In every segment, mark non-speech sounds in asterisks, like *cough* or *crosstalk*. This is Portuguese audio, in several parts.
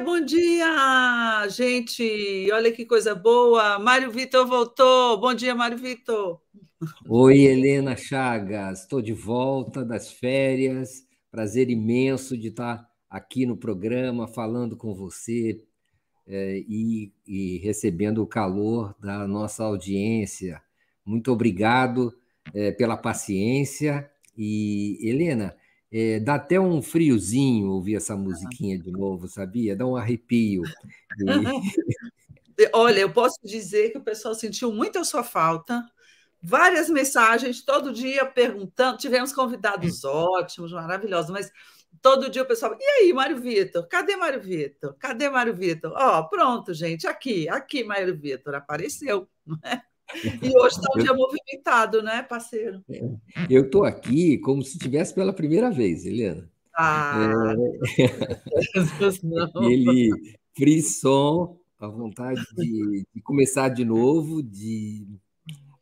bom dia, gente. Olha que coisa boa. Mário Vitor voltou. Bom dia, Mário Vitor. Oi, Helena Chagas. Estou de volta das férias. Prazer imenso de estar aqui no programa falando com você é, e, e recebendo o calor da nossa audiência. Muito obrigado é, pela paciência. E, Helena, é, dá até um friozinho ouvir essa musiquinha de novo, sabia? Dá um arrepio. *laughs* E... Olha, eu posso dizer que o pessoal sentiu muito a sua falta. Várias mensagens, todo dia perguntando. Tivemos convidados *laughs* ótimos, maravilhosos, mas todo dia o pessoal. E aí, Mário Vitor? Cadê Mário Vitor? Cadê Mário Vitor? Ó, oh, pronto, gente, aqui, aqui, Mário Vitor, apareceu, *laughs* não é? E hoje está um dia movimentado, né, parceiro? É. Eu estou aqui como se estivesse pela primeira vez, Helena. Ah, é... *laughs* Ele frisson, a vontade de, de, começar de novo, de,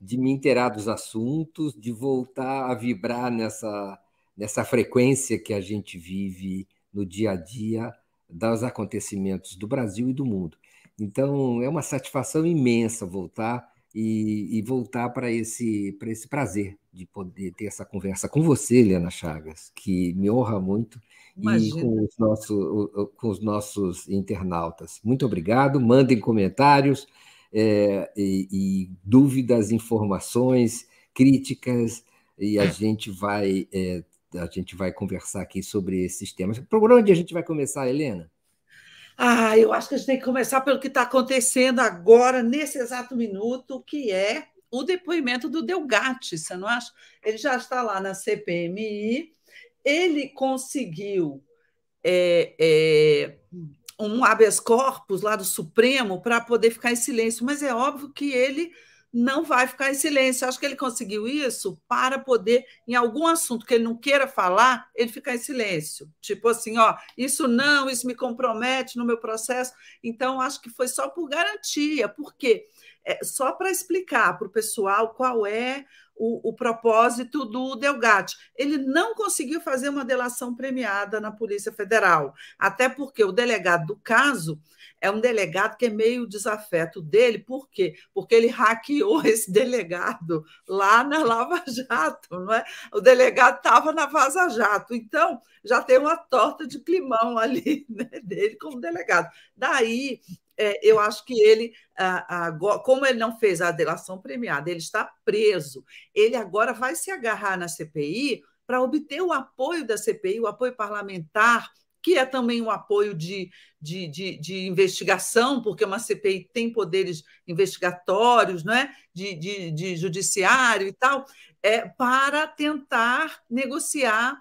de me inteirar dos assuntos, de voltar a vibrar nessa, nessa frequência que a gente vive no dia a dia dos acontecimentos do Brasil e do mundo. Então, é uma satisfação imensa voltar e, e voltar para esse, esse prazer de poder ter essa conversa com você, Helena Chagas, que me honra muito, Imagina. e com os, nossos, com os nossos internautas. Muito obrigado, mandem comentários é, e, e, dúvidas, informações, críticas, e a gente vai. É, a gente vai conversar aqui sobre esses temas. Por onde a gente vai começar, Helena? Ah, eu acho que a gente tem que começar pelo que está acontecendo agora, nesse exato minuto, que é o depoimento do Delgatti, você não acha? Ele já está lá na CPMI, ele conseguiu é, é, um habeas corpus lá do Supremo para poder ficar em silêncio, mas é óbvio que ele não vai ficar em silêncio. Acho que ele conseguiu isso para poder, em algum assunto que ele não queira falar, ele ficar em silêncio. Tipo assim, ó, isso não, isso me compromete no meu processo. Então, acho que foi só por garantia. Por quê? É, só para explicar para o pessoal qual é o, o, propósito do Delgatti. Ele não conseguiu fazer uma delação premiada na Polícia Federal, até porque o delegado do caso é um delegado que é meio desafeto dele, por quê? Porque ele hackeou *laughs* esse delegado lá na Lava Jato, não é? O delegado estava na Vaza Jato, então já tem uma torta de climão ali *laughs* né, dele como delegado. Daí é, eu acho que ele, como ele não fez a delação premiada, ele está preso. Ele agora vai se agarrar na CPI para obter o apoio da CPI, o apoio parlamentar que é também um apoio de, de, de, de, investigação, porque uma CPI tem poderes investigatórios, não é? de, de, de judiciário e tal, é, para tentar negociar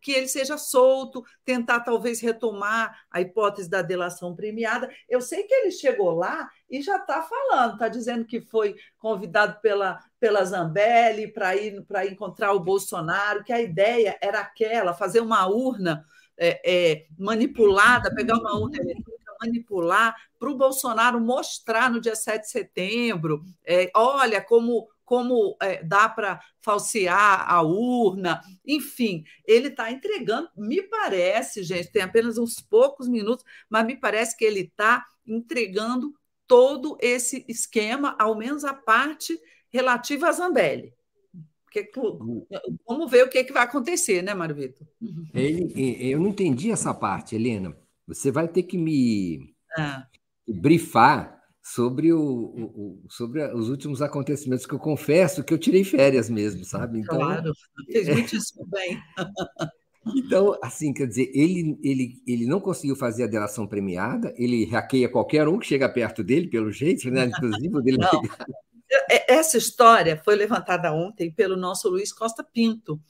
que ele seja solto, tentar talvez retomar a hipótese da delação premiada. Eu sei que ele chegou lá e já está falando, está dizendo que foi convidado pela, pela Zambelli para ir para encontrar o Bolsonaro, que a ideia era aquela, fazer uma urna é, é, manipulada, pegar uma urna eletrônica, manipular, para o Bolsonaro mostrar no dia 7 de setembro, é, olha como, como é, dá para falsear a urna, enfim, ele está entregando, me parece, gente, tem apenas uns poucos minutos, mas me parece que ele está entregando todo esse esquema, ao menos a parte relativa a Zambelli. Que, vamos ver o que, que vai acontecer, né, Mário Vitor? Ele, eu não entendi essa parte, Helena. Você vai ter que me ah. brifar sobre, o, o, sobre os últimos acontecimentos, que eu confesso que eu tirei férias mesmo, sabe? Então, claro, *laughs* fez muitíssimo bem. Então, assim, quer dizer, ele, ele, ele não conseguiu fazer a delação premiada, ele hackeia qualquer um que chega perto dele, pelo jeito, né? inclusive o delegado. É, essa história foi levantada ontem pelo nosso Luiz Costa Pinto,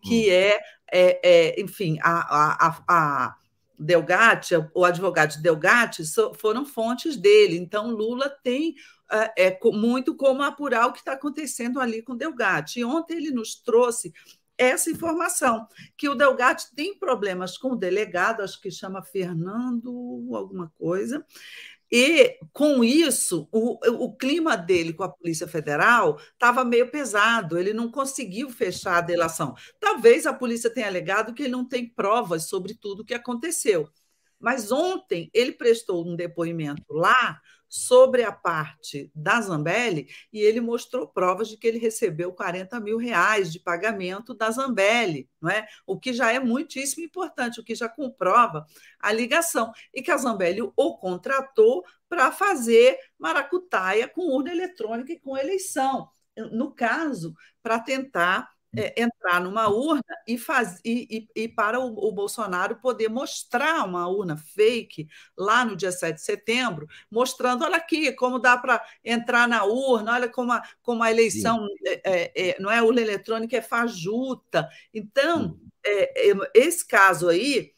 que hum. é, é, é, enfim, a, a, a Delgatti, o advogado Delgatti, foram fontes dele. Então, Lula tem é, é muito como apurar o que está acontecendo ali com Delgatti. E ontem ele nos trouxe essa informação, que o Delgatti tem problemas com o delegado, acho que chama Fernando alguma coisa, e, com isso, o, o clima dele com a Polícia Federal estava meio pesado, ele não conseguiu fechar a delação. Talvez a polícia tenha alegado que ele não tem provas sobre tudo o que aconteceu. Mas ontem ele prestou um depoimento lá sobre a parte da Zambelli e ele mostrou provas de que ele recebeu 40 mil reais de pagamento da Zambelli, não é? o que já é muitíssimo importante, o que já comprova a ligação, e que a Zambelli o contratou para fazer maracutaia com urna eletrônica e com eleição. No caso, para tentar é, entrar numa urna e, faz, e, e, e para o, o, Bolsonaro poder mostrar uma urna fake lá no dia 7 de setembro, mostrando, olha aqui, como dá para entrar na urna, olha como a, como a eleição é, é, é, não é urna eletrônica, é fajuta. Então, é, é, esse caso aí,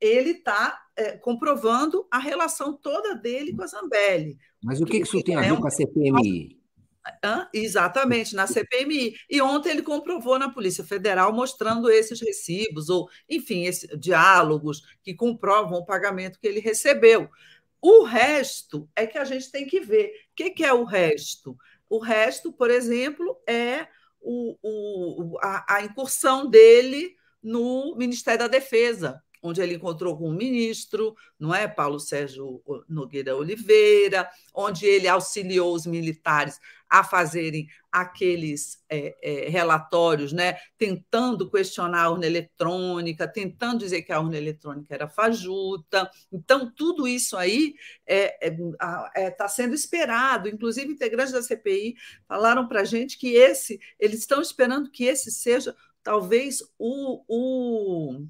ele está comprovando a relação toda dele com a Zambelli. Mas o que, que isso tem a ver com a CPMI? Hã? Exatamente, na CPMI. E ontem ele comprovou na Polícia Federal, mostrando esses recibos, ou, enfim, esses diálogos que comprovam o pagamento que ele recebeu. O resto é que a gente tem que ver. O que, que é o resto? O resto, por exemplo, é o, o, a, a incursão dele no Ministério da Defesa, onde ele encontrou com o ministro, não é, Paulo Sérgio Nogueira Oliveira, onde ele auxiliou os militares a fazerem aqueles é, é, relatórios, né, tentando questionar a urna eletrônica, tentando dizer que a urna eletrônica era fajuta. Então, tudo isso aí está é, é, é tá sendo esperado. Inclusive, integrantes da CPI falaram para a gente que esse, eles estão esperando que esse seja talvez o, o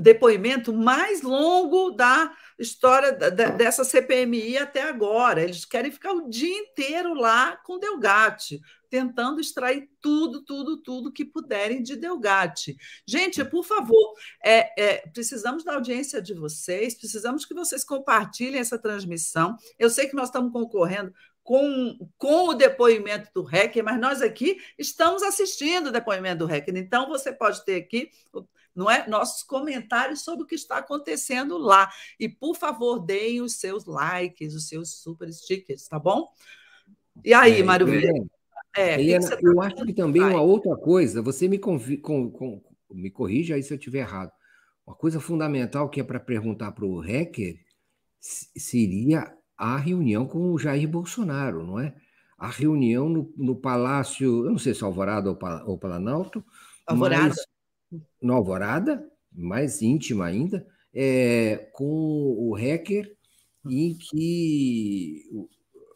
depoimento mais longo da história dessa CPMI até agora. Eles querem ficar o dia inteiro lá com Delgatti, tentando extrair tudo, tudo, tudo que puderem de Delgatti. Gente, por favor, é, é, precisamos da audiência de vocês, precisamos que vocês compartilhem essa transmissão. Eu sei que nós estamos concorrendo com, com o depoimento do Hacker, mas nós aqui estamos assistindo o depoimento do Hacker. Então, você pode ter aqui não é? Nossos comentários sobre o que está acontecendo lá. E, por favor, deem os seus likes, os seus super stickers, tá bom? E aí, é, Mário é, Helena, tá eu acho que também uma outra coisa, você me, convi, com, com, me corrija aí se eu estiver errado. Uma coisa fundamental que é para perguntar para o hacker seria a reunião com o Jair Bolsonaro, não é? A reunião no, no Palácio, eu não sei se é Alvorada ou, ou Planalto. Alvorada. Mas, no Alvorada, mais íntima ainda, é, com o hacker, em que,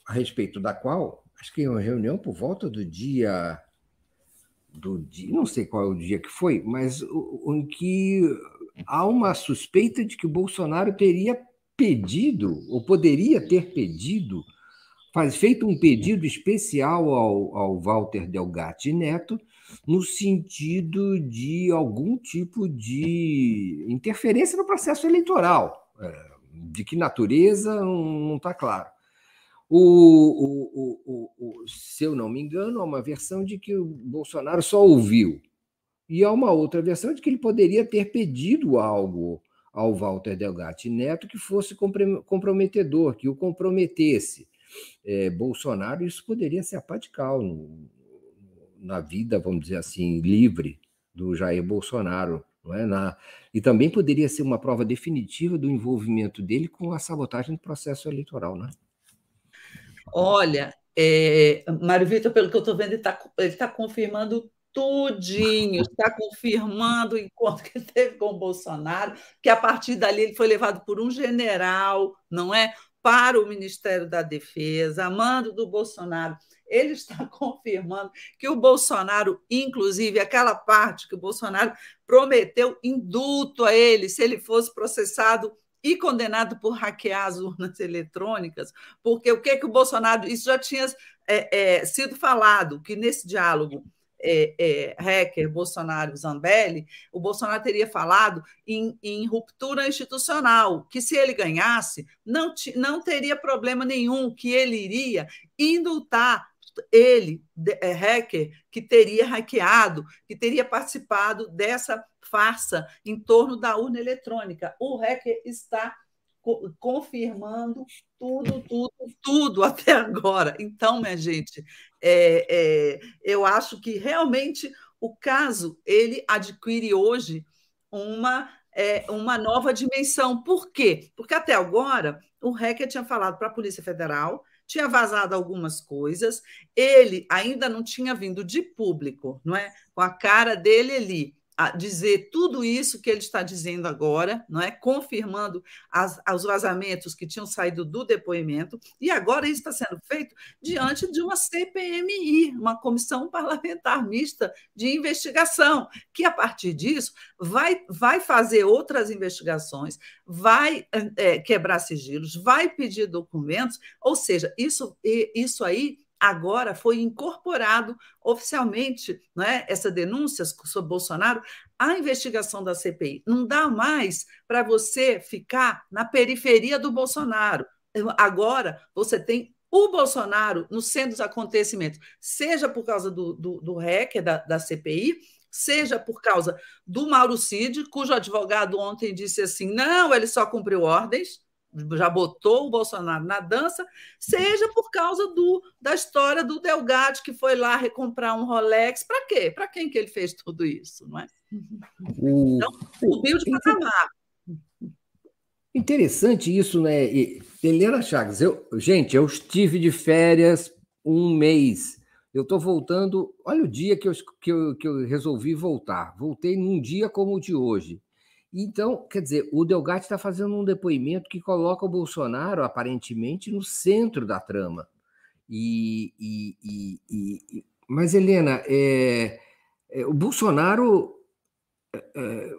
a respeito da qual, acho que é uma reunião por volta do dia. Do dia, não sei qual é o dia que foi, mas em que há uma suspeita de que o Bolsonaro teria pedido, ou poderia ter pedido, faz, feito um pedido especial ao, ao Walter Delgatti Neto, no sentido de algum tipo de interferência no processo eleitoral. É, de que natureza não está claro. O, o, o, se eu não me engano, há uma versão de que o Bolsonaro só ouviu. E há uma outra versão de que ele poderia ter pedido algo ao Walter Delgatti Neto que fosse comprometedor, que o comprometesse. É, Bolsonaro, isso poderia ser apadical na vida, vamos dizer assim, livre do Jair Bolsonaro. Não é? na, e também poderia ser uma prova definitiva do envolvimento dele com a sabotagem do processo eleitoral. Né? Olha, é, Mário Vitor, pelo que eu estou vendo, ele está tá confirmando tudinho, está *laughs* confirmando o encontro que ele teve com o Bolsonaro, que a partir dali ele foi levado por um general, não é? Para o Ministério da Defesa, amando do Bolsonaro ele está *laughs* confirmando que o Bolsonaro, inclusive aquela parte que o Bolsonaro prometeu indulto a ele se ele fosse processado e condenado por hackear as urnas eletrônicas, porque o que, que o Bolsonaro. Isso já tinha é, é, sido falado, que nesse diálogo é, é, hacker Bolsonaro Zambelli, o Bolsonaro teria falado em, em, ruptura institucional, que se ele ganhasse, não, não teria problema nenhum, que ele iria indultar ele, é, hacker, que teria hackeado, que teria participado dessa farsa em torno da urna eletrônica. O hacker está confirmando tudo, tudo, tudo até agora. Então, minha gente, é, é, eu acho que realmente o caso ele adquire hoje uma é, uma nova dimensão. Por quê? Porque até agora o Hacker tinha falado para a Polícia Federal, tinha vazado algumas coisas, ele ainda não tinha vindo de público, não é? Com a cara dele ali dizer tudo isso que ele está dizendo agora, não é? confirmando as, os vazamentos que tinham saído do depoimento, e agora isso está sendo feito diante de uma CPMI, uma comissão parlamentar mista de investigação, que a partir disso vai, vai fazer outras investigações, vai é, quebrar sigilos, vai pedir documentos, ou seja, isso, isso aí agora foi incorporado oficialmente né, essa denúncia sobre Bolsonaro à investigação da CPI. Não dá mais para você ficar na periferia do Bolsonaro. Agora você tem o Bolsonaro no centro dos acontecimentos, seja por causa do, do, do REC, da, da CPI, seja por causa do Mauro Cid, cujo advogado ontem disse assim: não, ele só cumpriu ordens já botou o Bolsonaro na dança, seja por causa do, da história do Delgado, que foi lá recomprar um Rolex. Para quê? Para quem que ele fez tudo isso? Não é? O... Então, subiu de patamar. Interessante isso, né? Helena Chagas, eu, gente, eu estive de férias um mês. Eu estou voltando. Olha o dia que eu, que, eu, que eu resolvi voltar. Voltei num dia como o de hoje. Então, quer dizer, o Delgatti está fazendo um depoimento que coloca o Bolsonaro, aparentemente, no centro da trama. E, e, e, e mas, Helena, é, é, o Bolsonaro. É, é,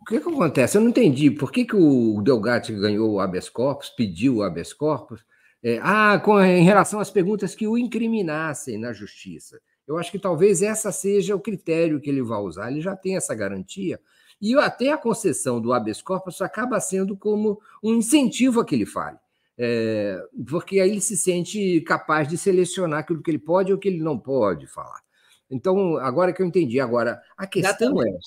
o que, que acontece? Eu não entendi. Por que, que o Delgatti ganhou o habeas corpus, pediu o habeas corpus? É, ah, com, em relação às perguntas que o incriminassem na justiça. Eu acho que talvez essa seja o critério que ele vai usar. Ele já tem essa garantia e até a concessão do habeas corpus acaba sendo como um incentivo a que ele fale. É, porque aí ele se sente capaz de selecionar aquilo que ele pode ou o que ele não pode falar. Então, agora que eu entendi, agora a questão é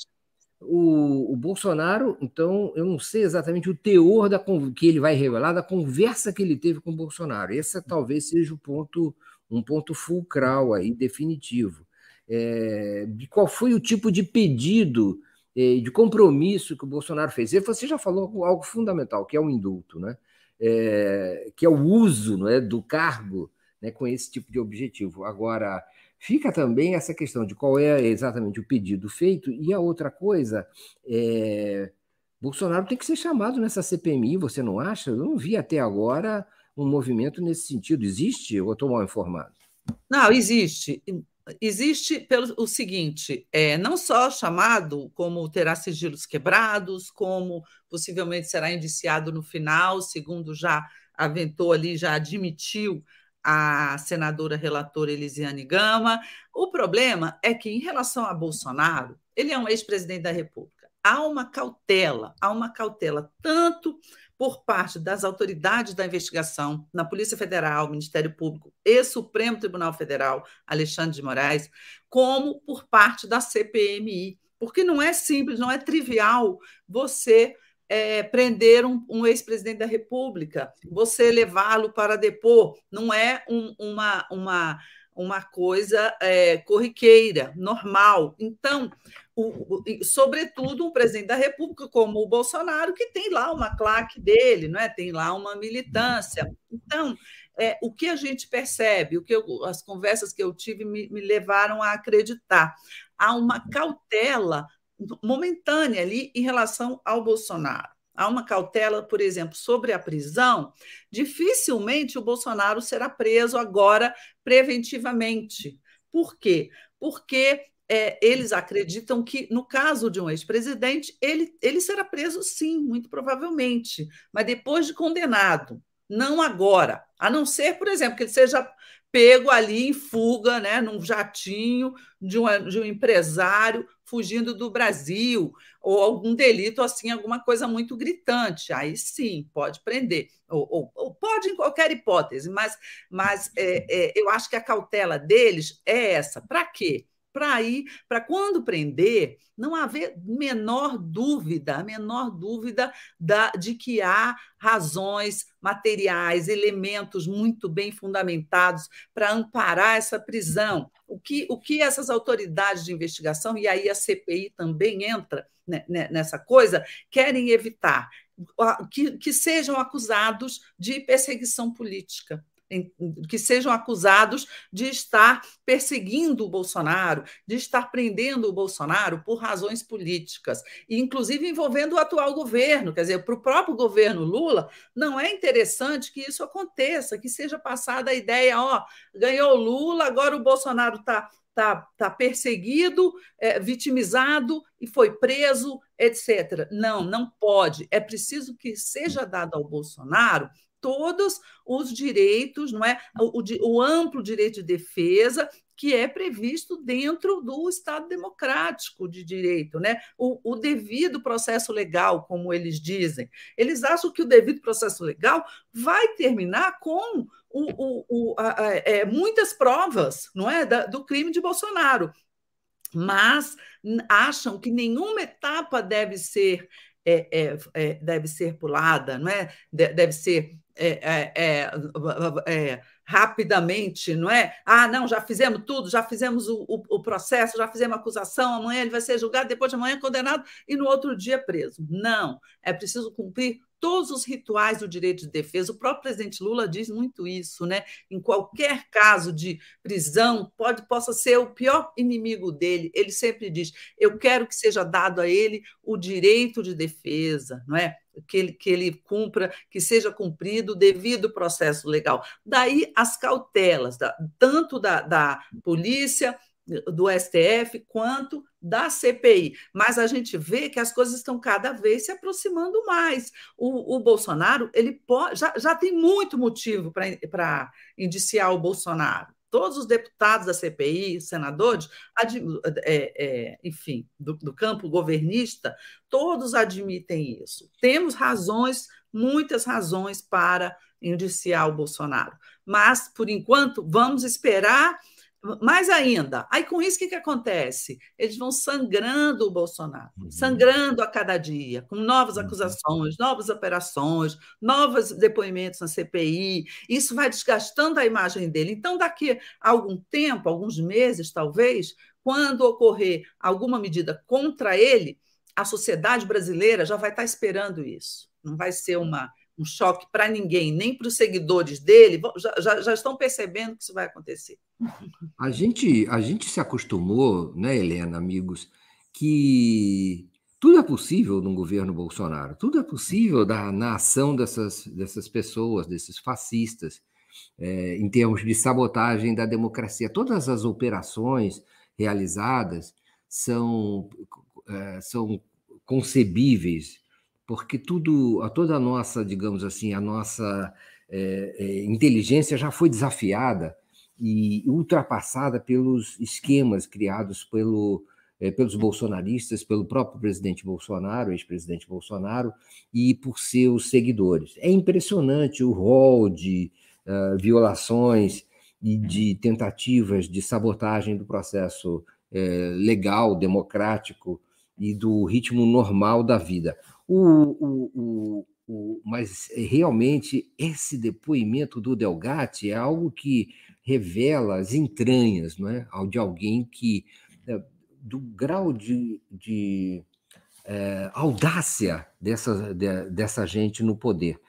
o, o, Bolsonaro, então, eu não sei exatamente o teor da, que ele vai revelar da conversa que ele teve com o Bolsonaro. Esse talvez seja o ponto, um ponto fulcral aí, definitivo. É, de qual foi o tipo de pedido de compromisso que o Bolsonaro fez. E você já falou algo fundamental, que é o indulto, né? É, que é o uso não é, do cargo né, com esse tipo de objetivo. Agora, fica também essa questão de qual é exatamente o pedido feito, e a outra coisa é. Bolsonaro tem que ser chamado nessa CPMI, você não acha? Eu não vi até agora um movimento nesse sentido. Existe ou estou mal informado? Não, existe existe pelo o seguinte: é, não só chamado, como terá sigilos quebrados, como possivelmente será indiciado no final, segundo já aventou ali, já admitiu a senadora relatora Elisiane Gama. O problema é que, em relação a Bolsonaro, ele é um ex-presidente da República. Há uma cautela, há uma cautela tanto por parte das autoridades da investigação, na Polícia Federal, Ministério Público e Supremo Tribunal Federal, Alexandre de Moraes, como por parte da CPMI. Porque não é simples, não é trivial você é, prender um, um ex-presidente da República, você levá-lo para depor, não é um, uma, uma, uma coisa é, corriqueira, normal. Então, o, o, sobretudo um presidente da República como o Bolsonaro, que tem lá uma claque dele, não é? tem lá uma militância. Então, é, o que a gente percebe, o que eu, as conversas que eu tive me, me levaram a acreditar, há uma cautela momentânea ali em relação ao Bolsonaro. Há uma cautela, por exemplo, sobre a prisão, dificilmente o Bolsonaro será preso agora preventivamente. Por quê? Porque é, eles acreditam que, no caso de um ex-presidente, ele, ele será preso, sim, muito provavelmente, mas depois de condenado, não agora. A não ser, por exemplo, que ele seja pego ali em fuga, né, num jatinho de um, de um empresário fugindo do Brasil, ou algum delito assim, alguma coisa muito gritante. Aí sim, pode prender, ou, ou, ou pode em qualquer hipótese, mas, mas é, é, eu acho que a cautela deles é essa. Para quê? Para ir, para quando prender, não haver menor dúvida, menor dúvida da, de que há razões materiais, elementos muito bem fundamentados para amparar essa prisão. O que, o que essas autoridades de investigação, e aí a CPI também entra né, nessa coisa, querem evitar que, que sejam acusados de perseguição política que sejam acusados de estar perseguindo o Bolsonaro, de estar prendendo o Bolsonaro por razões políticas, e inclusive envolvendo o atual governo. Quer dizer, para o próprio governo Lula, não é interessante que isso aconteça, que seja passada a ideia: ó, ganhou Lula, agora o Bolsonaro está tá, tá perseguido, é, vitimizado e foi preso, etc. Não, não pode. É preciso que seja dado ao Bolsonaro todos os direitos, não é? O, o, o, amplo direito de defesa que é previsto dentro do Estado democrático de direito, né? O, o, devido processo legal, como eles dizem. Eles acham que o devido processo legal vai terminar com o, a, a, é, muitas provas, não é, da, do crime de Bolsonaro, mas acham que nenhuma etapa deve ser é, é, é, deve ser pulada, não é? deve ser é, é, é, rapidamente, não é? Ah, não, já fizemos tudo, já fizemos o, o, o, processo, já fizemos a acusação, amanhã ele vai ser julgado, depois de amanhã condenado e no outro dia preso. Não, é preciso cumprir todos os rituais do direito de defesa. O próprio presidente Lula diz muito isso, né? Em qualquer caso de prisão, pode possa ser o pior inimigo dele. Ele sempre diz: eu quero que seja dado a ele o direito de defesa, não é? Que ele, que ele cumpra, que seja cumprido o devido processo legal. Daí as cautelas, da, tanto da, da polícia do STF quanto da CPI. Mas a gente vê que as coisas estão cada vez se aproximando mais. O, o Bolsonaro ele pode, já, já tem muito motivo para indiciar o Bolsonaro. Todos os deputados da CPI, senadores, é, é, enfim, do, do campo governista, todos admitem isso. Temos razões, muitas razões para indiciar o Bolsonaro. Mas, por enquanto, vamos esperar mais ainda, aí com isso o que, que acontece? Eles vão sangrando o Bolsonaro, uhum. sangrando a cada dia, com novas uhum. acusações, novas operações, novos depoimentos na CPI. Isso vai desgastando a imagem dele. Então, daqui a algum tempo, alguns meses talvez, quando ocorrer alguma medida contra ele, a sociedade brasileira já vai estar esperando isso. Não vai ser uma um choque para ninguém, nem para os seguidores dele, já, já, já, estão percebendo que isso vai acontecer. A gente, a gente se acostumou, né, Helena, amigos, que tudo é possível no governo Bolsonaro, tudo é possível da, na ação dessas, dessas pessoas, desses fascistas, é, em termos de sabotagem da democracia. Todas as operações realizadas são, é, são concebíveis porque tudo, a toda a nossa, digamos assim, a nossa é, é, inteligência já foi desafiada e ultrapassada pelos esquemas criados pelo, é, pelos bolsonaristas, pelo próprio presidente Bolsonaro, ex-presidente Bolsonaro, e por seus seguidores. É impressionante o rol de uh, violações e de tentativas de sabotagem do processo legal, democrático e do ritmo normal da vida. O, o, o, mas realmente esse depoimento do Delgatti é algo que revela as entranhas não é? de alguém que, é, do grau de, de é, audácia dessa, de, dessa gente no poder,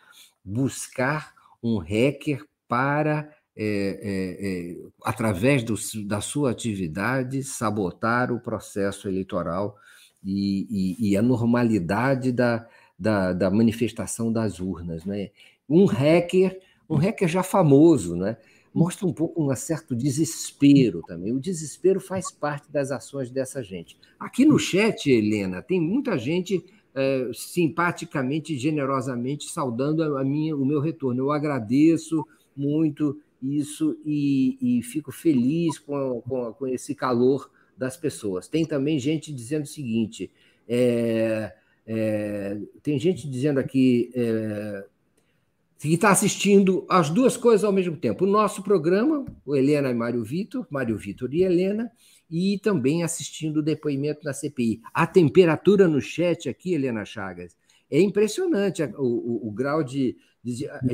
buscar um hacker para, é, é, é, através do, da sua atividade, sabotar o processo eleitoral e, e, e a normalidade da, da, da, manifestação das urnas. Né? Um hacker, um hacker já famoso, né? mostra um pouco um certo desespero também. O desespero faz parte das ações dessa gente. Aqui no chat, Helena, tem muita gente é, simpaticamente generosamente saudando a minha, o meu retorno. Eu agradeço muito isso e, e fico feliz com, com, com esse calor das pessoas. Tem também gente dizendo o seguinte: é, é, tem gente dizendo aqui é, que está assistindo as duas coisas ao mesmo tempo. O nosso programa, o Helena e Mário Vitor, Mário Vitor e Helena, e também assistindo o depoimento na CPI. A temperatura no chat aqui, Helena Chagas, é impressionante o, o, o grau de,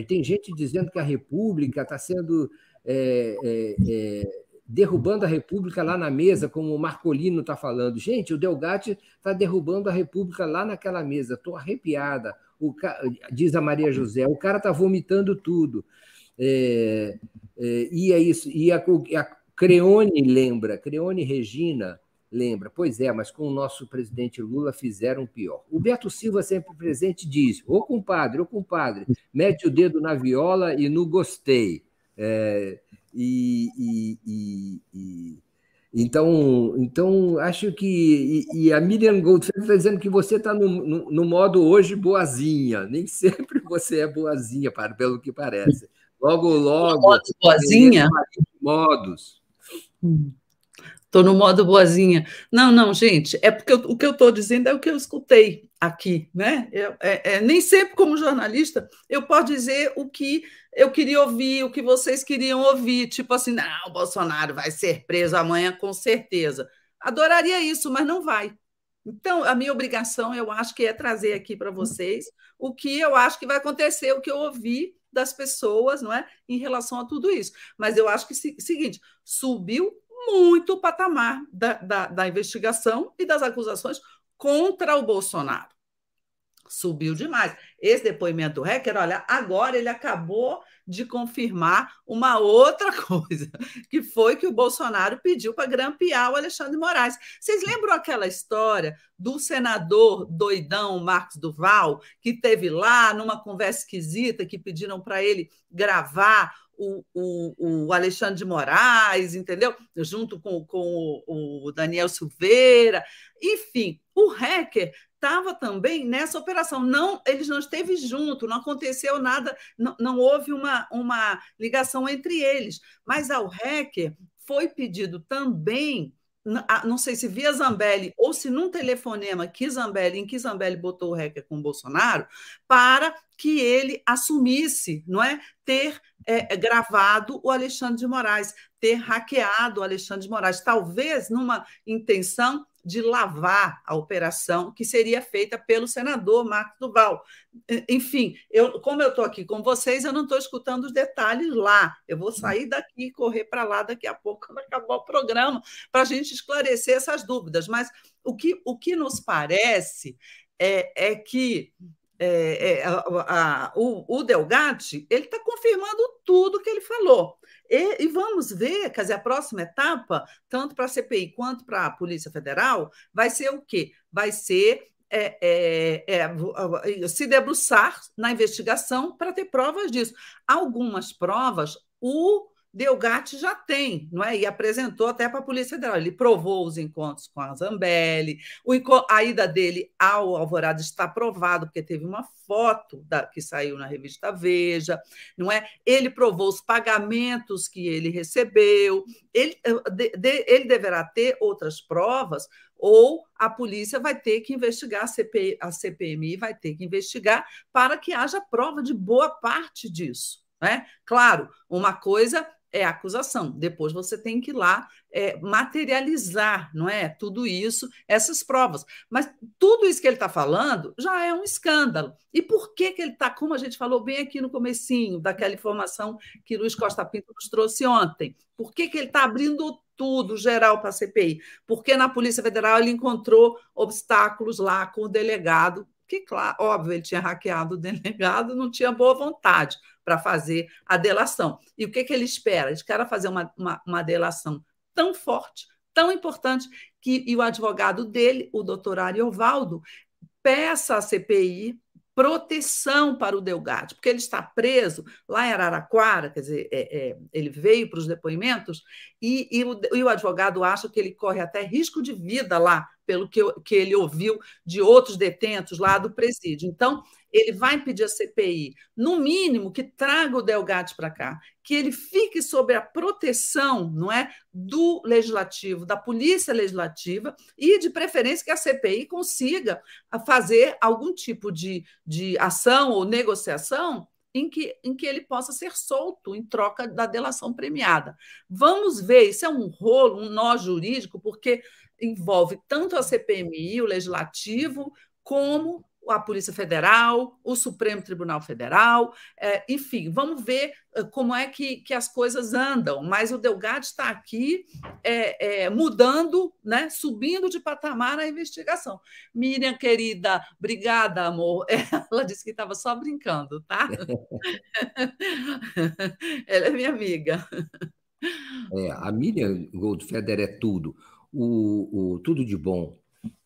Tem gente dizendo que a República está sendo. É, é, é, derrubando a República lá na mesa, como o Marcolino está falando. Gente, o Delgatti está derrubando a República lá naquela mesa. Estou arrepiada. O, diz a Maria José, o cara está vomitando tudo. É, é, e é isso. E a, a Creone lembra, Creone Regina lembra, pois é, mas com o nosso presidente Lula fizeram pior. O Beto Silva, sempre presente, diz: Ô compadre, ô compadre, mete o dedo na viola e no gostei. É, e, e, e, e, então, então, acho que. E, a Miriam Goldfeld está dizendo que você está no, no, no, modo hoje boazinha. Nem sempre você é boazinha, para, pelo que parece. Logo, logo. Boazinha? Modos. Hum. Estou no modo boazinha. Não, não, gente, é porque eu, o que eu estou dizendo é o que eu escutei aqui, né? Eu, é, é, nem sempre, como jornalista, eu posso dizer o que eu queria ouvir, o que vocês queriam ouvir. Tipo assim, não, o Bolsonaro vai ser preso amanhã, com certeza. Adoraria isso, mas não vai. Então, a minha obrigação, eu acho que é trazer aqui para vocês o que eu acho que vai acontecer, o que eu ouvi das pessoas, não é, em relação a tudo isso. Mas eu acho que seguinte, subiu muito o patamar da, da, da investigação e das acusações contra o Bolsonaro. Subiu demais. Esse depoimento do Hacker, olha, agora ele acabou de confirmar uma outra *laughs* coisa, que foi que o Bolsonaro pediu para grampear o Alexandre Moraes. Vocês lembram aquela história do senador doidão Marcos Duval, que teve lá numa conversa esquisita, que pediram para ele gravar o, o, o, Alexandre de Moraes, entendeu? Junto com, com o, o Daniel Silveira. Enfim, o hacker estava também nessa operação. Não, eles não esteve junto, não aconteceu nada, não, não houve uma, uma ligação entre eles. Mas ao hacker foi pedido também não sei se via Zambelli ou se num telefonema que Zambelli, em que Zambelli botou o hacker com o Bolsonaro, para que ele assumisse, não é, ter é, gravado o Alexandre de Moraes, ter hackeado o Alexandre de Moraes, talvez numa intenção de lavar a operação que seria feita pelo senador Marcos Duval. Enfim, eu, como eu estou aqui com vocês, eu não estou escutando os detalhes lá. Eu vou sair daqui e correr para lá daqui a pouco, *laughs* quando acabar o programa, para a gente esclarecer essas dúvidas. Mas o que, o que nos parece é, é que é, é, a, a, o, o Delgatti ele está confirmando tudo que ele falou. E, e, vamos ver, quer dizer, a próxima etapa, tanto para a CPI quanto para a Polícia Federal, vai ser o quê? Vai ser é, é, é, se debruçar na investigação para ter provas disso. Algumas provas, o Delgatti já tem, não é? E apresentou até para a Polícia Federal. Ele provou os encontros com a Zambelli, o, a ida dele ao Alvorada está provado, porque teve uma foto da, que saiu na revista Veja, não é? Ele provou os pagamentos que ele recebeu, ele, eh, de, de, ele deverá ter outras provas, ou a polícia vai ter que investigar, a, CPI, a CPMI vai ter que investigar para que haja prova de boa parte disso. Né? Claro, uma coisa é acusação. Depois você tem que ir lá é, materializar, não é? Tudo isso, essas provas. Mas tudo isso que ele está falando já é um escândalo. E por que, que ele está, como a gente falou bem aqui no comecinho, daquela informação que Luiz Costa Pinto nos trouxe ontem, por que, que ele está abrindo tudo geral para a CPI? Porque na Polícia Federal ele encontrou obstáculos lá com o delegado, que, claro, óbvio, ele tinha hackeado o *laughs* delegado, não tinha boa vontade para fazer a delação. E o que, que ele espera? Ele espera fazer uma, uma, uma delação tão forte, tão importante, que e o advogado dele, o doutor Ariovaldo, peça à CPI proteção para o Delgado, porque ele está preso lá em Araraquara, quer dizer, é, é, ele veio para os depoimentos e, e, o, e, o, advogado acha que ele corre até risco de vida lá, pelo que, que ele ouviu de outros detentos lá do presídio. Então, ele vai pedir a CPI, no mínimo, que traga o Delgatti para cá, que ele fique sob a proteção, não é, do legislativo, da polícia legislativa e, de preferência, que a CPI consiga fazer algum tipo de, de ação ou negociação em que, em que ele possa ser solto em troca da delação premiada. Vamos ver, isso é um rolo, um nó jurídico, porque envolve tanto a CPMI, o Legislativo, como a Polícia Federal, o Supremo Tribunal Federal, é, enfim, vamos ver eh, como é que, que as coisas andam. Mas o Delgado está aqui é, é, mudando, né, subindo de patamar a investigação. Miriam, querida, obrigada, amor. *laughs* Ela disse que estava só brincando, tá? *laughs* Ela é minha amiga. É, a Miriam Goldfeder é tudo. O, o, tudo de bom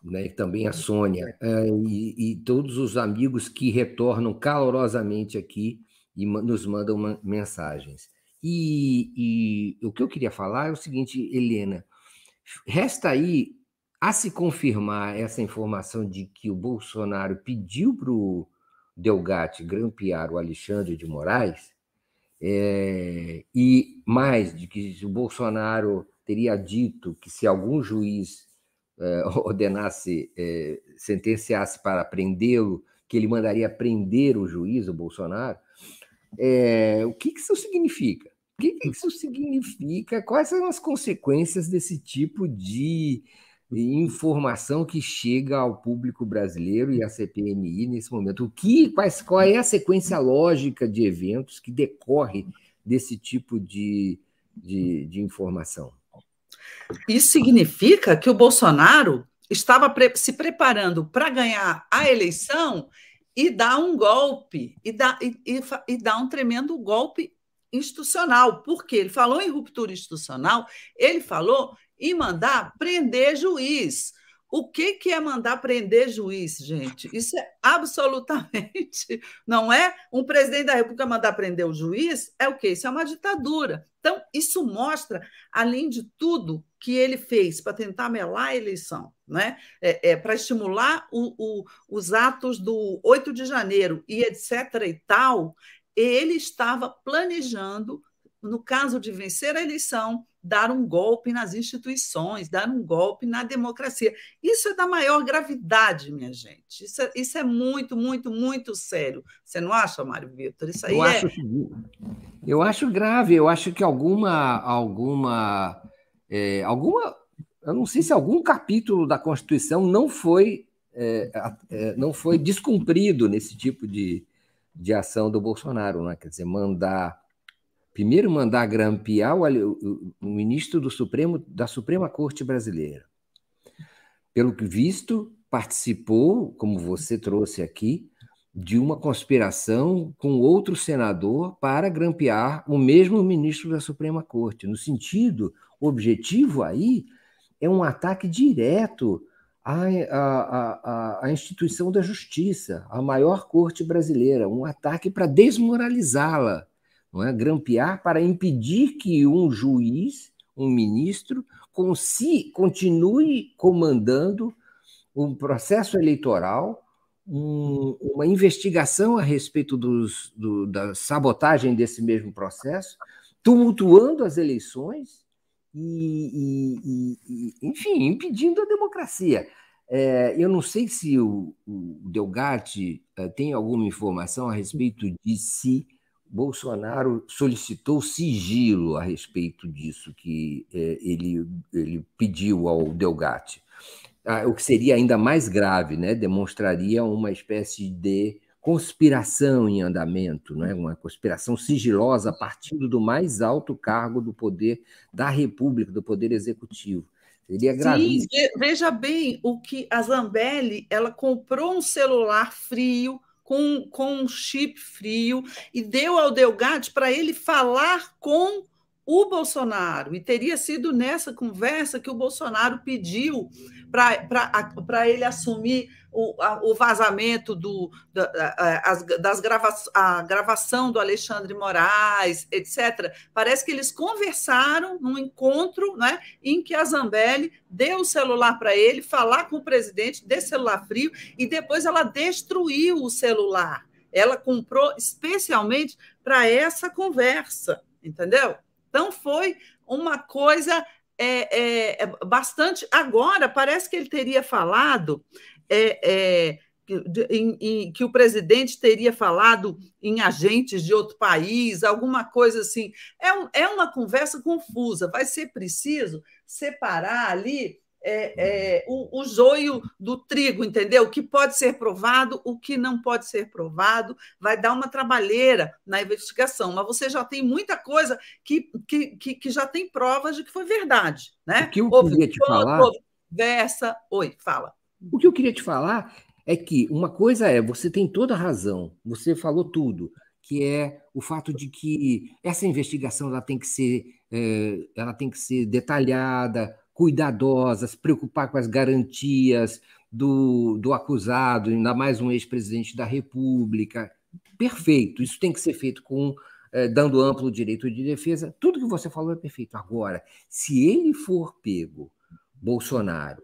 né? também a Sônia, é, e, e, todos os amigos que retornam calorosamente aqui e nos mandam mensagens. E, e, o que eu queria falar é o seguinte, Helena, resta aí a se confirmar essa informação de que o Bolsonaro pediu para o Delgatti grampear o Alexandre de Moraes, é, e mais de que o Bolsonaro teria dito que se algum juiz eh, *laughs* ordenasse, eh, sentenciasse para prendê-lo, que ele mandaria prender o juiz, o Bolsonaro, é, o que, que isso significa? O que, que isso significa? Quais são as consequências desse tipo de informação que chega ao público brasileiro e à CPMI nesse momento? O que, quais, qual é a sequência lógica de eventos que decorre desse tipo de, de, de informação? Isso significa que o Bolsonaro estava pre se preparando para ganhar a eleição e dar um golpe, e dar, e, e, e dar um tremendo golpe institucional. Porque ele falou em ruptura institucional, ele falou em mandar prender juiz. O que, que é mandar prender juiz, gente? Isso é absolutamente. Não é um presidente da República mandar prender o juiz? É o quê? Isso é uma ditadura. Então, isso mostra, além de tudo, que ele fez para tentar melar a eleição, né? É, é para estimular o, o, os atos do 8 de janeiro e etc. e tal, ele estava planejando, no caso de vencer a eleição, dar um golpe nas instituições, dar um golpe na democracia. Isso é da maior gravidade, minha gente. Isso é, isso é muito, muito, muito sério. Você não acha, Mário Vitor? Isso aí eu é... Acho, eu acho grave. Eu acho que alguma, alguma, é, alguma, eu não sei se algum capítulo da Constituição não foi, é, é, não foi descumprido nesse tipo de, de ação do Bolsonaro, né? Quer dizer, mandar primeiro mandar grampear o, o, ministro do Supremo da Suprema Corte Brasileira. Pelo que visto, participou, como você trouxe aqui, de uma conspiração com outro senador para grampear o mesmo ministro da Suprema Corte. No sentido, o objetivo aí é um ataque direto à, à, à, à instituição da justiça, à maior corte brasileira, um ataque para desmoralizá-la não é? grampear para impedir que um juiz, um ministro, si, continue comandando um processo eleitoral, um, uma investigação a respeito dos, do, da sabotagem desse mesmo processo, tumultuando as eleições e, e, e enfim, impedindo a democracia. É, eu não sei se o, o Delgatti é, tem alguma informação a respeito de se Bolsonaro solicitou sigilo a respeito disso que é, ele, ele pediu ao Delgatti. Ah, o que seria ainda mais grave, né? demonstraria uma espécie de conspiração em andamento, né? uma conspiração sigilosa partindo do mais alto cargo do poder da República, do poder executivo. Seria gravíssimo. Sim, veja bem o que a Zambelli ela comprou um celular frio com, com um chip frio e deu ao Delgado para ele falar com o Bolsonaro. E teria sido nessa conversa que o Bolsonaro pediu para ele assumir o, a, o vazamento do, da, as, das grava, a gravação do Alexandre Moraes, etc. Parece que eles conversaram num encontro né, em que a Zambelli deu o celular para ele, falar com o presidente, desse celular frio, e depois ela destruiu o celular. Ela comprou especialmente para essa conversa, entendeu? Então foi uma coisa é, é, é, bastante. Agora, parece que ele teria falado é, é em, em, que o presidente teria falado em agentes de outro país, alguma coisa assim. É, um, é uma conversa confusa. Vai ser preciso separar ali é, é, o, o joio do trigo, entendeu? O que pode ser provado, o que não pode ser provado, vai dar uma trabalheira na investigação, mas você já tem muita coisa que, que, que, que já tem provas de que foi verdade. Né? O que eu houve queria te falar. Conversa. Oi, fala. O que eu queria te falar é que uma coisa é, você tem toda a razão, você falou tudo, que é o fato de que essa investigação ela tem que ser, é, ela tem que ser detalhada, cuidadosa, se preocupar com as garantias do, do acusado, ainda mais um ex-presidente da República. Perfeito, isso tem que ser feito com é, dando amplo direito de defesa. Tudo que você falou é perfeito. Agora, se ele for pego, Bolsonaro,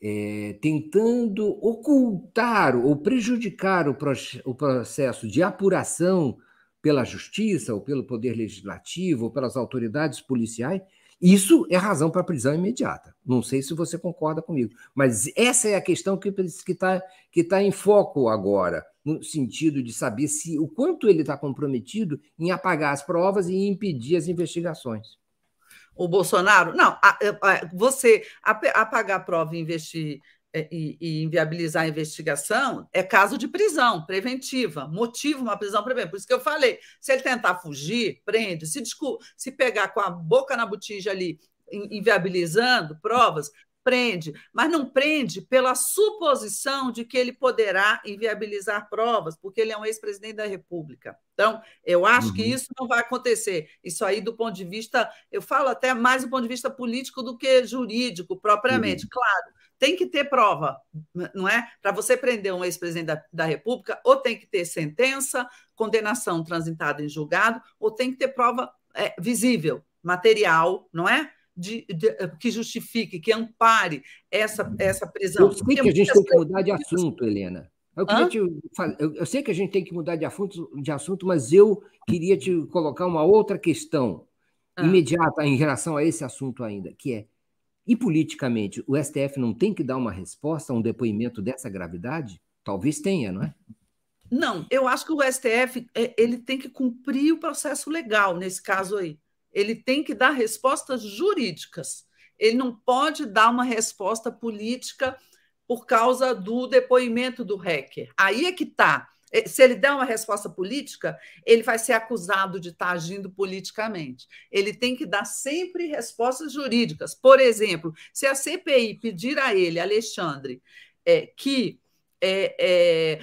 é, tentando ocultar ou prejudicar o, o processo de apuração pela justiça, ou pelo poder legislativo, ou pelas autoridades policiais, isso é razão para prisão imediata. Não sei se você concorda comigo, mas essa é a questão que está que tá em foco agora, no sentido de saber se o quanto ele está comprometido em apagar as provas e impedir as investigações o Bolsonaro. Não, você apagar a prova e investir é, e, e, inviabilizar a investigação é caso de prisão preventiva, motivo uma prisão preventiva. Por isso que eu falei, se ele tentar fugir, prende. Se, se pegar com a boca na botija ali, inviabilizando provas, prende, mas não prende pela suposição de que ele poderá inviabilizar provas, porque ele é um ex-presidente da República. Então, eu acho uhum. que isso não vai acontecer. Isso aí, do ponto de vista, eu falo até mais do ponto de vista político do que jurídico, propriamente. Uhum. Claro, tem que ter prova, não é? Para você prender um ex-presidente da, da, República, ou tem que ter sentença, condenação transitada em julgado, ou tem que ter prova é, visível, material, não é? De, de, eh, que justifique, que ampare essa, essa prisão. Eu sei que a gente tem que mudar de assunto, Helena. Eu, te, eu, sei que a gente tem que mudar de assunto, de assunto, mas eu queria te colocar uma outra questão ah. imediata em relação a esse assunto ainda, que é, e politicamente, o STF não tem que dar uma resposta a um depoimento dessa gravidade? Talvez tenha, não é? Não, eu acho que o STF é, ele tem que cumprir o processo legal nesse caso aí ele tem que dar respostas jurídicas. Ele não pode dar uma resposta política por causa do depoimento do hacker. Aí é que está. É, se ele der uma resposta política, ele vai ser acusado de estar tá agindo politicamente. Ele tem que dar sempre respostas jurídicas. Por exemplo, se a CPI pedir a ele, Alexandre, é, que é, é,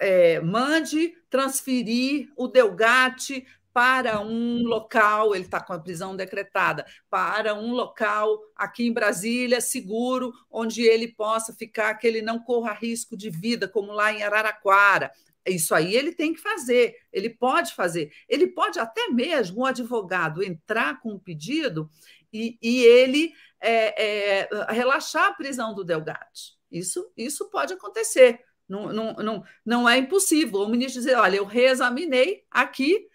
é, mande transferir o Delgate para um local, ele está com a prisão decretada, para um local aqui em Brasília, seguro, onde ele possa ficar, que ele não corra risco de vida, como lá em Araraquara. Isso aí ele tem que fazer, ele pode fazer. Ele pode até mesmo o advogado entrar com um pedido e, e ele é, é, relaxar a prisão do Delgatti. Isso, isso pode acontecer. Não, não, não, não é impossível. O ministro dizer: olha, eu reexaminei aqui,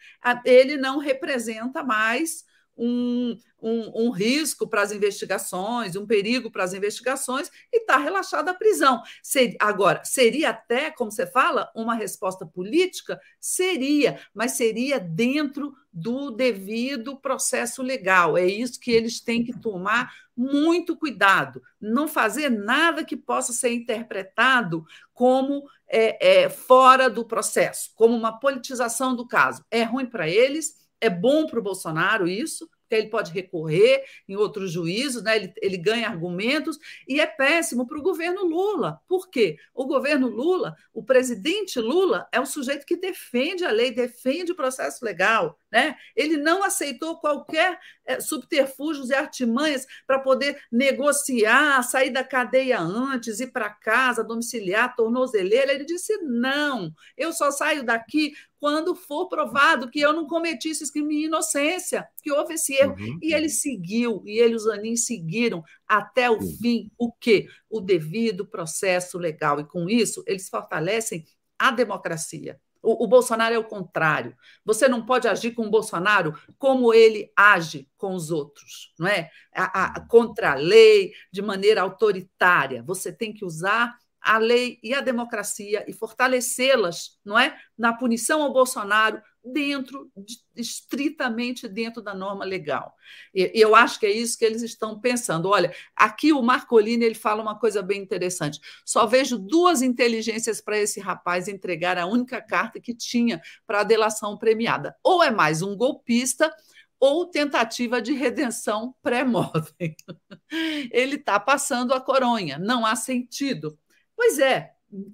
ele não representa mais um, um, um risco para as investigações, um perigo para as investigações, e está relaxada a prisão. Ser, agora, seria até, como você fala, uma resposta política? Seria, mas seria dentro do devido processo legal. É isso que eles têm que tomar muito cuidado, não fazer nada que possa ser interpretado como é, é, fora do processo, como uma politização do caso. É ruim para eles, é bom para o Bolsonaro isso, porque ele pode recorrer em outros juízos, né? ele, ele ganha argumentos, e é péssimo para o governo Lula. Por quê? O governo Lula, o presidente Lula, é um sujeito que defende a lei, defende o processo legal. Né? Ele não aceitou qualquer é, subterfúgios e artimanhas para poder negociar, sair da cadeia antes, ir para casa, domiciliar, tornozeleira. Ele disse: não, eu só saio daqui quando for provado que eu não cometi esse crime de inocência, que houve esse erro. Uhum. E ele seguiu, e ele e os Anin seguiram até o uhum. fim o quê? O devido processo legal. E com isso, eles fortalecem a democracia. O, o, Bolsonaro é o contrário. Você não pode agir com o Bolsonaro como ele age com os outros, não é? A, a, contra a lei, de maneira autoritária. Você tem que usar a lei e a democracia e fortalecê-las, não é, na punição ao Bolsonaro dentro estritamente dentro da norma legal. E eu acho que é isso que eles estão pensando. Olha, aqui o Marcolini ele fala uma coisa bem interessante. Só vejo duas inteligências para esse rapaz entregar a única carta que tinha para a delação premiada. Ou é mais um golpista, ou tentativa de redenção pré-mortem. *laughs* Ele está passando a coronha, não há sentido. Pois é,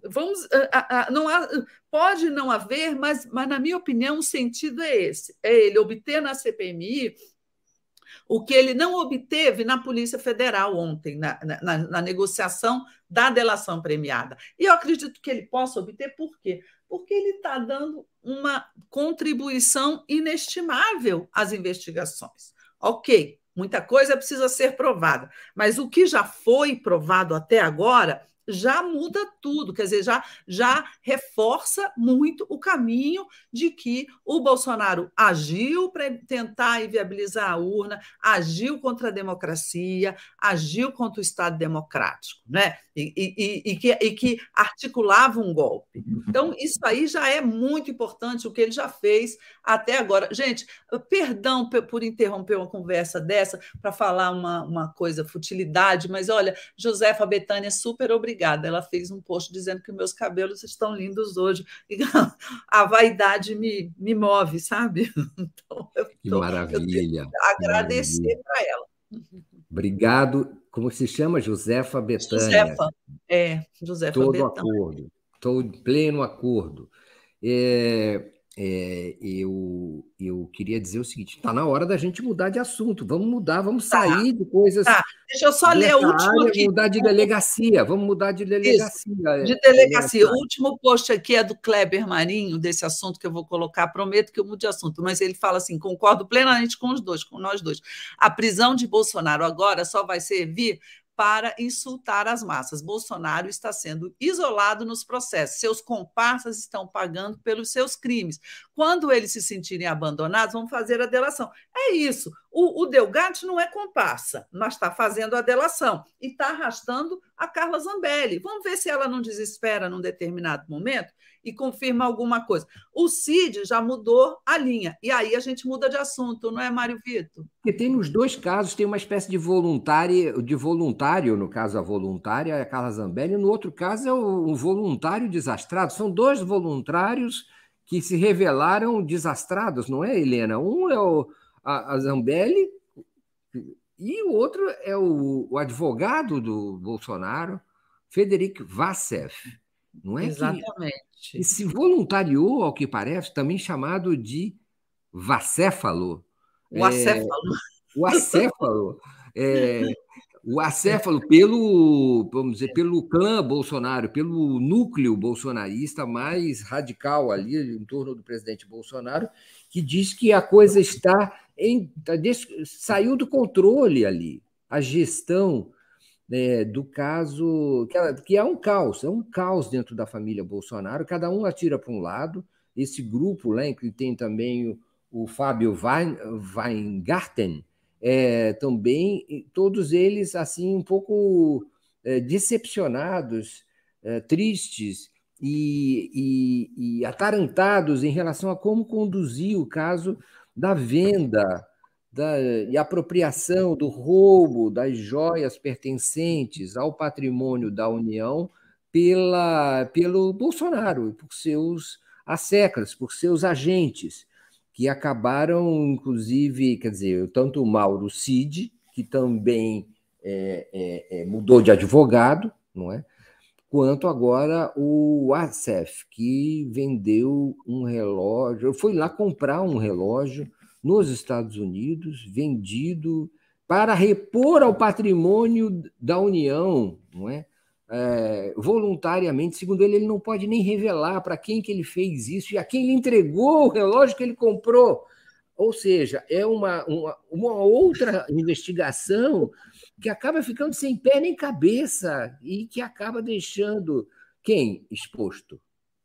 vamos não há, pode não haver, mas, mas na minha opinião o sentido é esse: é ele obter na CPMI o que ele não obteve na Polícia Federal ontem, na, na, na, negociação da delação premiada. E eu acredito que ele possa obter, por quê? Porque ele está dando uma contribuição inestimável às investigações. Ok, muita coisa precisa ser provada, mas o que já foi provado até agora já muda tudo, quer dizer, já, já reforça muito o caminho de que o Bolsonaro agiu para tentar inviabilizar a urna, agiu contra a democracia, agiu contra o Estado democrático, né? E, e, e, que, e que articulava um golpe. Então, isso aí já é muito importante, o que ele já fez até agora. Gente, perdão por interromper uma conversa dessa para falar uma, uma coisa, futilidade, mas olha, Josefa Betânia, super obrigada. Ela fez um post dizendo que meus cabelos estão lindos hoje. E *laughs* a vaidade me, me move, sabe? *laughs* Então, eu tô, que maravilha! Eu agradecer para ela. Obrigado. Como se chama? Josefa Betânia. Josefa, é, Josefa Todo Betânia. acordo. Estou em pleno acordo. É, é, eu, eu queria dizer o seguinte: está na hora da gente mudar de assunto. Vamos mudar, vamos tá. sair de coisas. Tá. Deixa eu só ler o último aqui. Mudar de delegacia, vamos mudar de delegacia. Isso, de delegacia. O último post aqui é do Kleber Marinho, desse assunto que eu vou colocar. Prometo que eu mude de assunto, mas ele fala assim: concordo plenamente com os dois, com nós dois. A prisão de Bolsonaro agora só vai servir para insultar as massas. Bolsonaro está sendo isolado nos processos. Seus comparsas estão pagando pelos seus crimes. Quando eles se sentirem abandonados, vão fazer a delação. É isso. O, o Delgatti não é comparsa, mas está fazendo a delação e está arrastando a Carla Zambelli. Vamos ver se ela não desespera num determinado momento e confirma alguma coisa. O Cid já mudou a linha, e aí a gente muda de assunto, não é, Mário Vitor? Porque tem nos dois casos, tem uma espécie de voluntário, de voluntário, no caso a voluntária é a Carla Zambelli, no outro caso é um voluntário desastrado. São dois voluntários que se revelaram desastrados, não é, Helena? Um é o, a, a Zambelli e o outro é o, advogado do Bolsonaro, Federico Vassev. Não é Exatamente. Que, e se voluntariou, ao que parece, também chamado de vacéfalo. O acéfalo. É, o acéfalo. É, o acéfalo pelo, vamos dizer, pelo clã Bolsonaro, pelo núcleo bolsonarista mais radical ali em torno do presidente Bolsonaro, que diz que a coisa está em, tá saiu do controle ali. A gestão né, do caso, que é, que é um caos, é um caos dentro da família Bolsonaro, cada um atira para um lado. Esse grupo, né, que tem também o, o Fábio Wein, Weingarten, é, também, todos eles assim um pouco é, decepcionados, é, tristes e, e, e atarantados em relação a como conduzir o caso da venda da, e apropriação do roubo das joias pertencentes ao patrimônio da União pela, pelo Bolsonaro e por seus asseclas, por seus agentes, que acabaram, inclusive, quer dizer, tanto o Mauro Cid, que também é, é, é, mudou de advogado, não é? Quanto agora o Acef, que vendeu um relógio, foi lá comprar um relógio nos Estados Unidos, vendido para repor ao patrimônio da União, não é? é? voluntariamente, segundo ele, ele não pode nem revelar para quem que ele fez isso e a quem ele entregou o relógio que ele comprou. Ou seja, é uma, uma, uma outra investigação que acaba ficando sem pé nem cabeça e que acaba deixando quem exposto?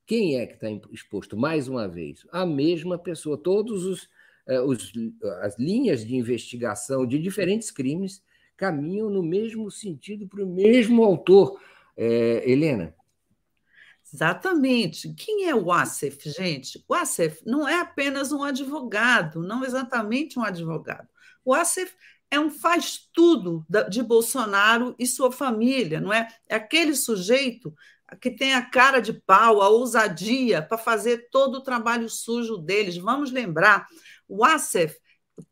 Quem é que está exposto? Mais uma vez, a mesma pessoa. Todos os os, as linhas de investigação de diferentes crimes caminham no mesmo sentido para o mesmo autor. É, Helena. Exatamente. Quem é o Assef, gente? O Assef não é apenas um advogado, não exatamente um advogado. O Assef é um faz-tudo de Bolsonaro e sua família, não é? É aquele sujeito que tem a cara de pau, a ousadia para fazer todo o trabalho sujo deles. Vamos lembrar, o Assef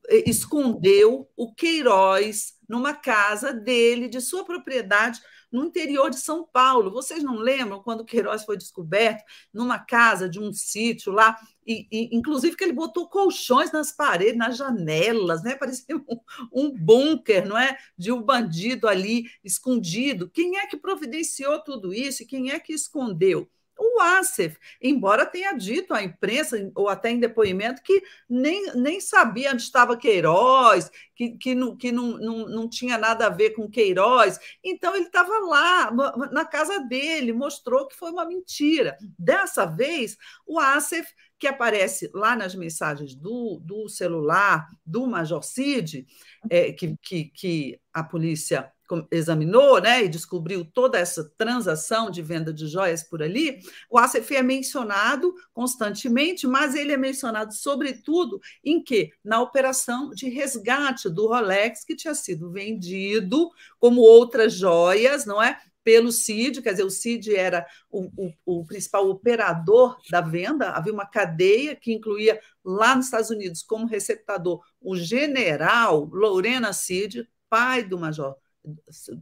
escondeu o Queiroz numa casa dele, de sua propriedade, no interior de São Paulo. Vocês não lembram quando o Queiroz foi descoberto numa casa de um sítio lá, e, e, inclusive que ele botou colchões nas paredes, nas janelas, né? *laughs* Parecia um, um bunker, não é? De um bandido ali escondido. Quem é que providenciou tudo isso e quem é que escondeu? O Assef, embora tenha dito à imprensa, ou até em depoimento, que nem, nem sabia onde estava Queiroz, que, que, não, que não, não, não tinha nada a ver com Queiroz. Então, ele estava lá, na casa dele, mostrou que foi uma mentira. Dessa vez, o Assef, que aparece lá nas mensagens do, do celular do Major Cid, é, que, que, que a polícia examinou né, e descobriu toda essa transação de venda de joias por ali, o ACF é mencionado constantemente, mas ele é mencionado sobretudo em que? Na operação de resgate do Rolex, que tinha sido vendido, como outras joias, não é? Pelo CID, quer dizer, o CID era o, o, o principal operador da venda, havia uma cadeia que incluía lá nos Estados Unidos como receptador o general Lorena Cid, pai do Major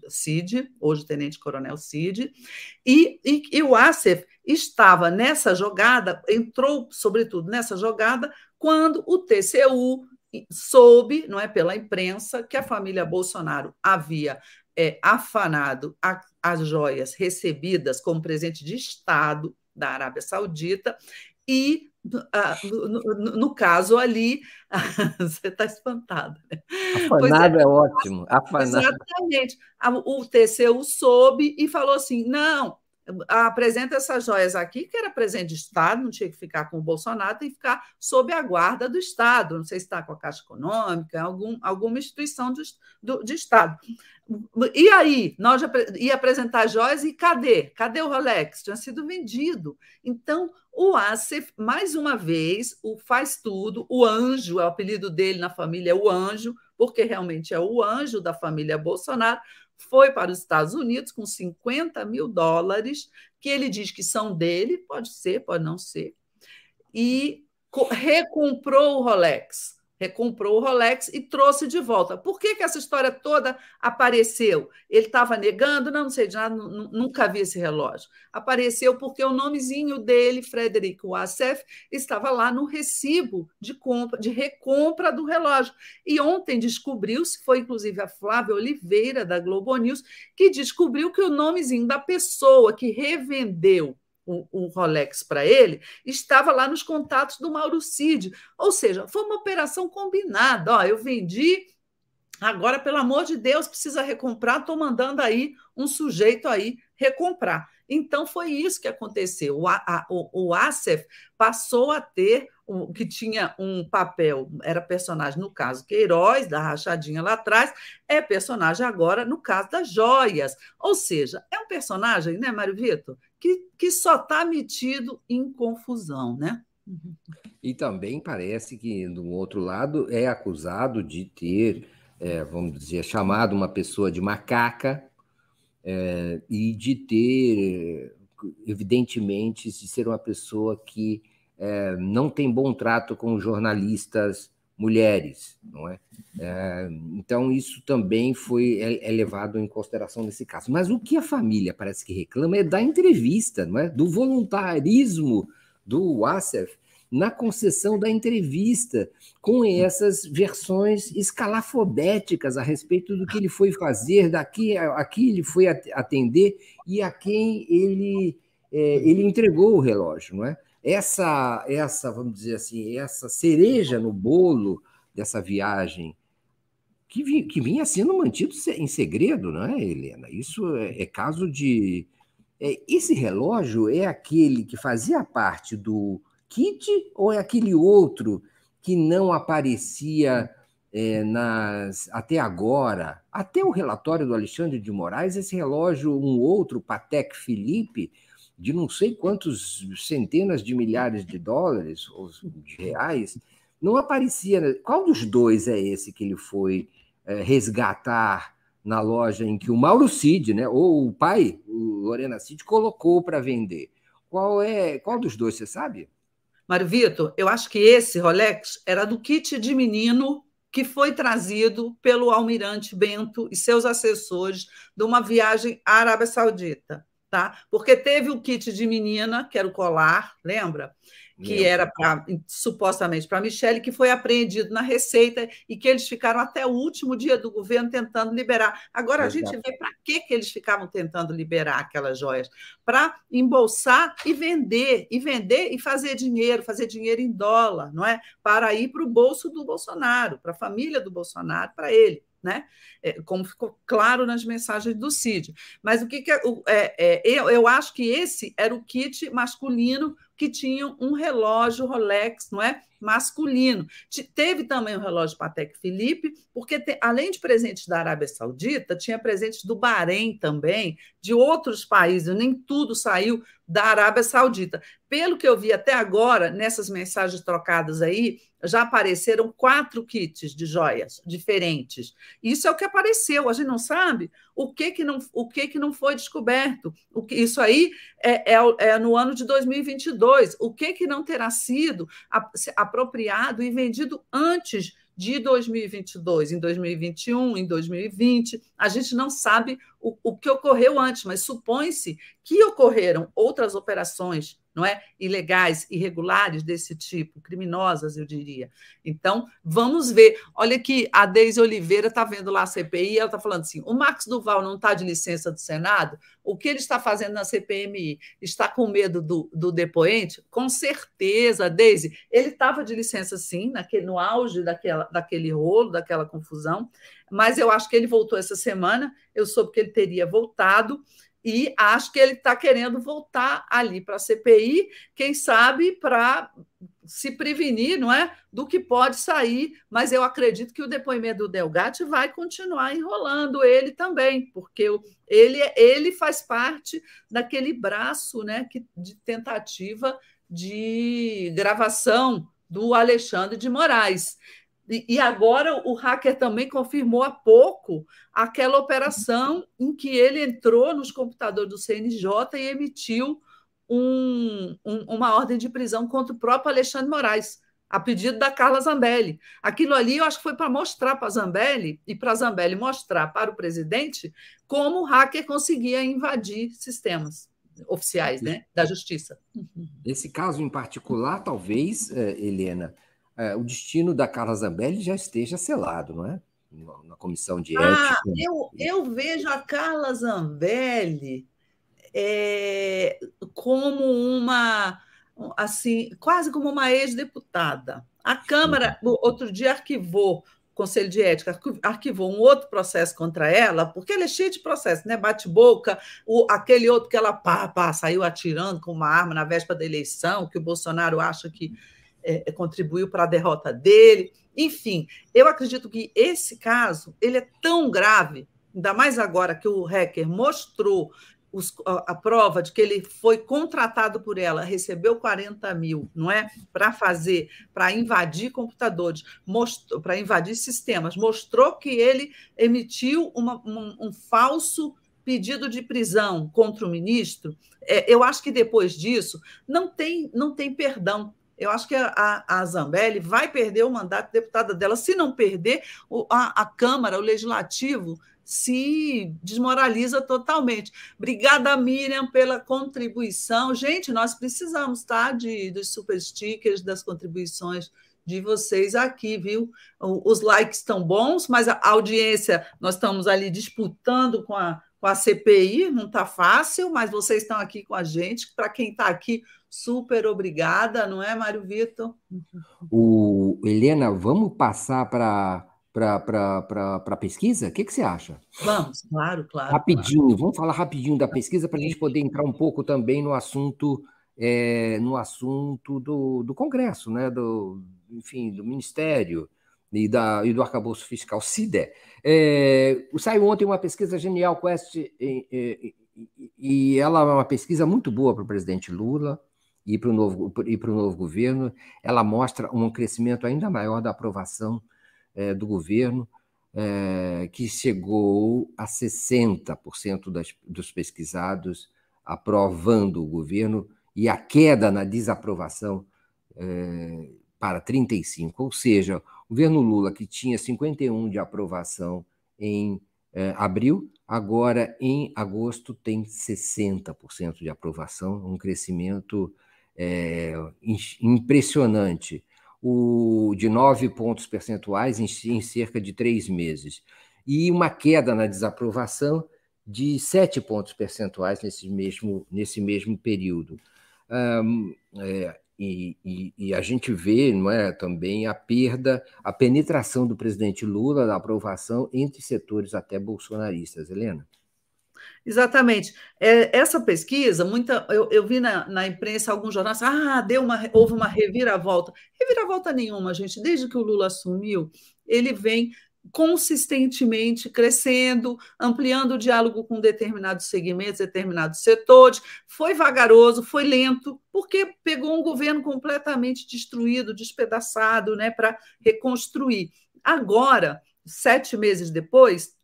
Cid, hoje tenente-coronel Cid, e, e, e, o Assef estava nessa jogada, entrou, sobretudo, nessa jogada, quando o TCU soube, não é pela imprensa, que a família Bolsonaro havia é, afanado a, as joias recebidas como presente de Estado da Arábia Saudita e no, no, no, caso ali, *laughs* você está espantada. Né? Afanado é, é, ótimo. Afanado. Exatamente. O TCU soube e falou assim: não, apresenta essas joias aqui, que era presente de Estado, não tinha que ficar com o Bolsonaro, tem que ficar sob a guarda do Estado. Não sei se está com a Caixa Econômica, algum, alguma instituição de, do, de Estado. E aí, nós já ia apresentar joias e cadê? Cadê o Rolex? Tinha sido vendido. Então, o Acef, mais uma vez, o faz tudo, o anjo, é o apelido dele na família é o anjo, porque realmente é o anjo da família Bolsonaro, foi para os Estados Unidos com 50 mil dólares, que ele diz que são dele, pode ser, pode não ser, e recomprou o Rolex recomprou o Rolex e trouxe de volta. Por que, que essa história toda apareceu? Ele estava negando? Não, não sei de nada, nunca vi esse relógio. Apareceu porque o nomezinho dele, Frederico Wassef, estava lá no recibo de compra, de recompra do relógio. E ontem descobriu-se, foi inclusive a Flávia Oliveira, da Globo News, que descobriu que o nomezinho da pessoa que revendeu o, o Rolex para ele, estava lá nos contatos do Mauro Cid. Ou seja, foi uma operação combinada. Ó, eu vendi, agora, pelo amor de Deus, precisa recomprar, estou mandando aí um sujeito aí recomprar. Então, foi isso que aconteceu. O, a, o, o Acef passou a ter o que tinha um papel, era personagem no caso Queiroz, da rachadinha lá atrás, é personagem agora no caso das joias. Ou seja, é um personagem, né, Mário Vitor, que, que só está metido em confusão, né? E também parece que, do outro lado, é acusado de ter, é, vamos dizer, chamado uma pessoa de macaca é, e de ter, evidentemente, de ser uma pessoa que é, não tem bom trato com jornalistas mulheres, não é? é? então isso também foi é, é, levado em consideração nesse caso. Mas o que a família parece que reclama é da entrevista, não é? Do voluntarismo do Wassef na concessão da entrevista, com essas versões escalafobéticas a respeito do que ele foi fazer, daqui a, a quem ele foi atender e a quem ele, é, ele entregou o relógio, não é? Essa, essa, vamos dizer assim, essa cereja no bolo dessa viagem que, que vinha sendo mantido em segredo, não é, Helena? Isso é, é caso de. É, esse relógio é aquele que fazia parte do kit ou é aquele outro que não aparecia é, nas, até agora? Até o relatório do Alexandre de Moraes, esse relógio, um outro, Patek Philippe, de não sei quantos centenas de milhares de dólares ou de reais, não aparecia. Qual dos dois é esse que ele foi é, resgatar na loja em que o Mauro Cid, né, ou o pai, o Lorena Cid, colocou para vender? Qual é? Qual dos dois você sabe? Mário Vitor, eu acho que esse Rolex era do kit de menino que foi trazido pelo almirante Bento e seus assessores de uma viagem à Arábia Saudita, tá? Porque teve o kit de menina, que era o colar, lembra? que Meu. era pra, supostamente para Michele, que foi apreendido na Receita e que eles ficaram até o último dia do governo tentando liberar. Agora Exato. a gente vê para que, que eles ficavam tentando liberar aquelas joias? Para embolsar e vender, e vender e fazer dinheiro, fazer dinheiro em dólar, não é? Para ir para o bolso do Bolsonaro, para a família do Bolsonaro, para ele né? É, como ficou claro nas mensagens do Cid. Mas o que, que é, é, é, eu, eu acho que esse era o kit masculino que tinha um relógio Rolex, não é? Masculino. Teve também o relógio Patek Philippe, porque te, além de presentes da Arábia Saudita, tinha presentes do Bahrein também, de outros países, nem tudo saiu da Arábia Saudita. Pelo que eu vi até agora, nessas mensagens trocadas aí, já apareceram quatro kits de joias diferentes. Isso é o que apareceu. A gente não sabe o que, que, não, o que, que não foi descoberto. O que, isso aí é, é, é no ano de 2022. O que, que não terá sido apropriado e vendido antes de 2022, em 2021, em 2020. A gente não sabe o, o que ocorreu antes, mas supõe-se que ocorreram outras operações não é? Ilegais, irregulares desse tipo, criminosas, eu diria. Então, vamos ver. Olha que a Deise Oliveira está vendo lá a CPI, ela está falando assim: o Max Duval não está de licença do Senado? O que ele está fazendo na CPMI? Está com medo do, do depoente? Com certeza, Deise. Ele estava de licença, sim, naquele, no auge daquela, daquele rolo, daquela confusão, mas eu acho que ele voltou essa semana. Eu soube que ele teria voltado e acho que ele está querendo voltar ali para a CPI, quem sabe para se prevenir, não é, do que pode sair. Mas eu acredito que o depoimento do Delgatti vai continuar enrolando ele também, porque ele ele faz parte daquele braço, né, que, de tentativa de gravação do Alexandre de Moraes. E, agora o hacker também confirmou há pouco aquela operação em que ele entrou nos computadores do CNJ e emitiu um, um, uma ordem de prisão contra o próprio Alexandre Moraes, a pedido da Carla Zambelli. Aquilo ali eu acho que foi para mostrar para a Zambelli e para a Zambelli mostrar para o presidente como o hacker conseguia invadir sistemas oficiais né, da justiça. Esse caso em particular, talvez, eh, Helena, é, o destino da Carla Zambelli já esteja selado, não é? Na comissão de ah, ética. Eu, eu vejo a Carla Zambelli é, como uma, assim, quase como uma ex-deputada. A Câmara, outro dia, arquivou o Conselho de Ética arquivou um outro processo contra ela, porque ela é cheia de processo, né? Bate-boca, aquele outro que ela pá, pá, saiu atirando com uma arma na véspera da eleição, que o Bolsonaro acha que é, é, contribuiu para a derrota dele. Enfim, eu acredito que esse caso ele é tão grave, ainda mais agora que o hacker mostrou os, a, a, prova de que ele foi contratado por ela, recebeu 40 mil, não é? Para fazer, para invadir computadores, para invadir sistemas, mostrou que ele emitiu uma, um, um falso pedido de prisão contra o ministro. É, eu acho que depois disso não tem, não tem perdão eu acho que a, a Zambelli vai perder o mandato de deputada dela. Se não perder, a, a Câmara, o Legislativo, se desmoraliza totalmente. Obrigada, Miriam, pela contribuição. Gente, nós precisamos tá, de, dos super stickers, das contribuições de vocês aqui, viu? Os likes estão bons, mas a audiência, nós estamos ali disputando com a, com a CPI, não está fácil, mas vocês estão aqui com a gente. Para quem está aqui, super obrigada, não é, Mário Vitor? O, Helena, vamos passar para para a pesquisa? O que, que você acha? Vamos, claro, claro. Rapidinho, claro. vamos falar rapidinho da pesquisa para a gente poder entrar um pouco também no assunto é, no assunto do, do Congresso, né? do, enfim, do Ministério e, da, e do arcabouço fiscal, CIDE. É, saiu ontem uma pesquisa Genial Quest e ela é uma pesquisa muito boa para o presidente Lula e para o novo, e novo governo. Ela mostra um crescimento ainda maior da aprovação é, do governo, é, que chegou a 60% das, dos pesquisados aprovando o governo e a queda na desaprovação é, para 35%. Ou seja, o governo Lula, que tinha 51% de aprovação em é, abril, agora em agosto tem 60% de aprovação, um crescimento é, impressionante, o, de 9 pontos percentuais em, em cerca de três meses. E uma queda na desaprovação de 7 pontos percentuais nesse mesmo, nesse mesmo período. Um, e, e, e, a gente vê não é, também a perda, a penetração do presidente Lula da aprovação entre setores até bolsonaristas. Helena? Exatamente. É, essa pesquisa, muita, eu, eu vi na, na, imprensa alguns jornais, ah, deu uma, houve uma reviravolta. Reviravolta nenhuma, gente. Desde que o Lula assumiu, ele vem consistentemente crescendo, ampliando o diálogo com determinados segmentos, determinados setores. Foi vagaroso, foi lento, porque pegou um governo completamente destruído, despedaçado, né, para reconstruir. Agora, sete meses depois,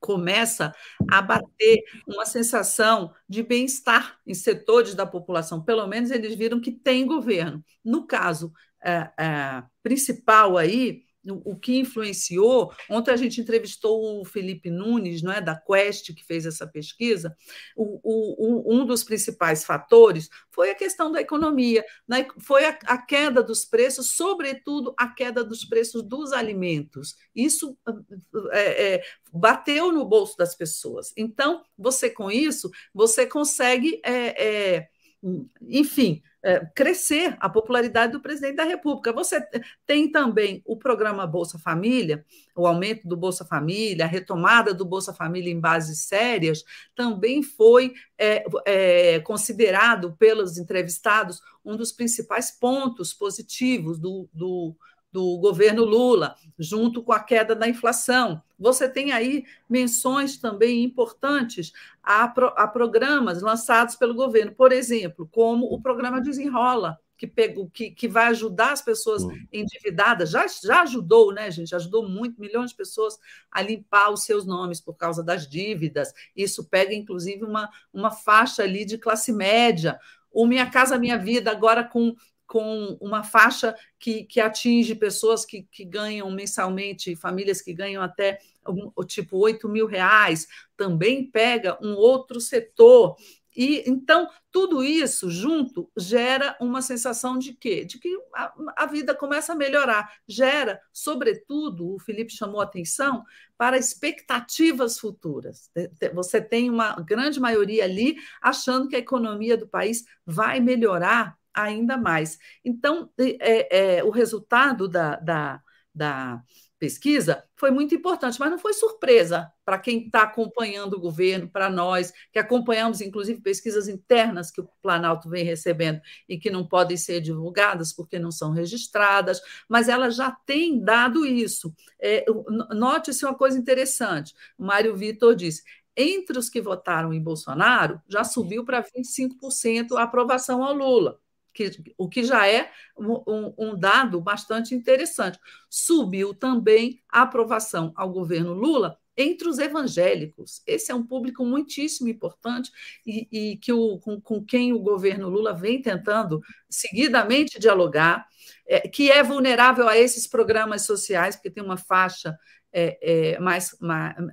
começa a bater uma sensação de bem-estar em setores da população. Pelo menos eles viram que tem governo. No caso é, é, principal aí, o que influenciou. Ontem a gente entrevistou o Felipe Nunes, não é, da Quest, que fez essa pesquisa. O, o, um dos principais fatores foi a questão da economia, né? foi a, a, queda dos preços, sobretudo a queda dos preços dos alimentos. Isso é, é, bateu no bolso das pessoas. Então, você com isso, você consegue, é, é enfim é, crescer a popularidade do presidente da República. Você tem também o programa Bolsa Família, o aumento do Bolsa Família, a retomada do Bolsa Família em bases sérias, também foi é, é, considerado pelos entrevistados um dos principais pontos positivos do, do do governo Lula, junto com a queda da inflação. Você tem aí menções também importantes a, pro, a programas lançados pelo governo, por exemplo, como o programa Desenrola, que, pegou, que, que vai ajudar as pessoas endividadas, já, já ajudou, né, gente? Ajudou muito, milhões de pessoas a limpar os seus nomes por causa das dívidas. Isso pega, inclusive, uma, uma faixa ali de classe média. O Minha Casa Minha Vida, agora com com uma faixa que, que atinge pessoas que, que ganham mensalmente, famílias que ganham até tipo 8 mil reais, também pega um outro setor. E então tudo isso junto gera uma sensação de quê? De que a, a, vida começa a melhorar. Gera, sobretudo, o Felipe chamou atenção para expectativas futuras. Você tem uma grande maioria ali achando que a economia do país vai melhorar ainda mais. Então, é, é, o resultado da, da, da pesquisa foi muito importante, mas não foi surpresa para quem está acompanhando o governo, para nós, que acompanhamos, inclusive, pesquisas internas que o Planalto vem recebendo e que não podem ser divulgadas porque não são registradas, mas ela já tem dado isso. É, Note-se uma coisa interessante: o Mário Vitor disse. Entre os que votaram em Bolsonaro, já subiu para 25% a aprovação ao Lula que, o que já é um, um, dado bastante interessante. Subiu também a aprovação ao governo Lula entre os evangélicos. Esse é um público muitíssimo importante e, e que o, com, com, quem o governo Lula vem tentando seguidamente dialogar, é, que é vulnerável a esses programas sociais, porque tem uma faixa é, é, mais,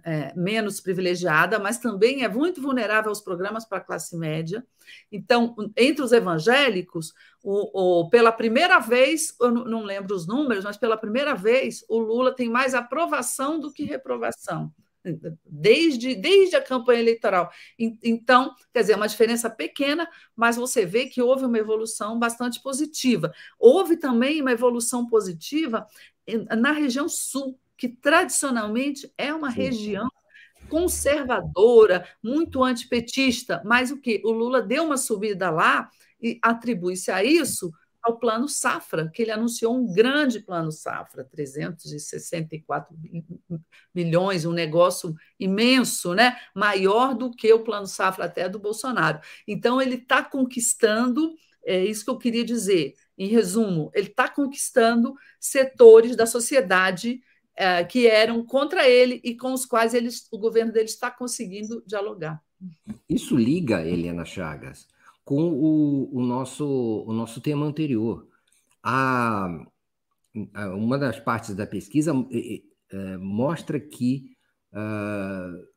é, menos privilegiada, mas também é muito vulnerável aos programas para a classe média. Então, entre os evangélicos, o, o, pela primeira vez, eu não lembro os números, mas pela primeira vez, o Lula tem mais aprovação do que reprovação. Desde, desde a campanha eleitoral. Então, quer dizer, é uma diferença pequena, mas você vê que houve uma evolução bastante positiva. Houve também uma evolução positiva na região sul, que tradicionalmente é uma região conservadora, muito antipetista, mas o que? O Lula deu uma subida lá e atribui-se a isso ao plano Safra, que ele anunciou um grande plano Safra, 364 milhões, um negócio imenso, né? maior do que o plano Safra até do Bolsonaro. Então, ele está conquistando, é isso que eu queria dizer, em resumo, ele está conquistando setores da sociedade é, que eram contra ele e com os quais eles, o governo dele está conseguindo dialogar. Isso liga, Helena Chagas, com o, o, nosso, o nosso tema anterior. A, a uma das partes da pesquisa é, mostra que, uh,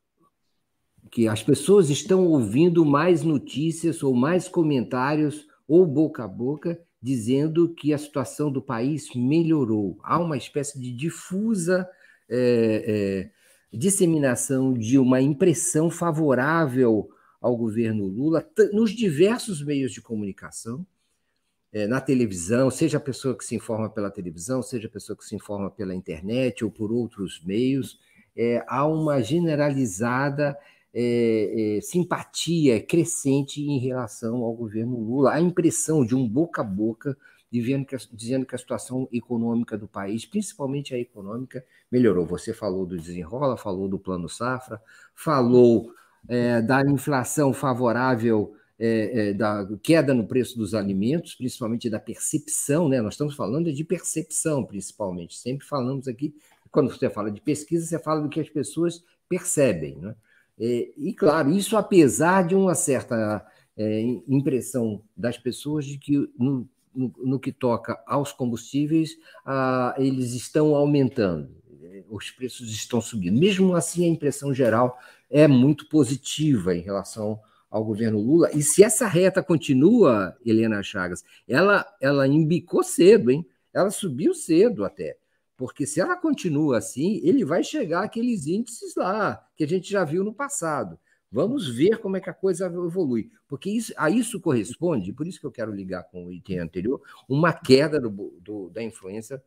que as pessoas estão ouvindo mais notícias ou mais comentários ou boca a boca dizendo que a situação do país melhorou. Há uma espécie de difusa é, é, disseminação de uma impressão favorável ao governo Lula nos diversos meios de comunicação, é, na televisão, seja a pessoa que se informa pela televisão, seja a pessoa que se informa pela internet ou por outros meios, é, há uma generalizada é, é, simpatia crescente em relação ao governo Lula, a impressão de um boca a boca dizendo que, a, dizendo que a situação econômica do país, principalmente a econômica, melhorou. Você falou do desenrola, falou do plano safra, falou é, da inflação favorável, é, é, da queda no preço dos alimentos, principalmente da percepção, né? Nós estamos falando de percepção, principalmente. Sempre falamos aqui, quando você fala de pesquisa, você fala do que as pessoas percebem, né? É, e, claro, isso apesar de uma certa é, impressão das pessoas de que, no, no, no que toca aos combustíveis, ah, eles estão aumentando, os preços estão subindo. Mesmo assim, a impressão geral é muito positiva em relação ao governo Lula. E se essa reta continua, Helena Chagas, ela, ela embicou cedo, hein? Ela subiu cedo até. Porque se ela continua assim, ele vai chegar àqueles índices lá que a gente já viu no passado. Vamos ver como é que a coisa evolui. Porque isso, a isso corresponde, por isso que eu quero ligar com o item anterior, uma queda do, do, da influência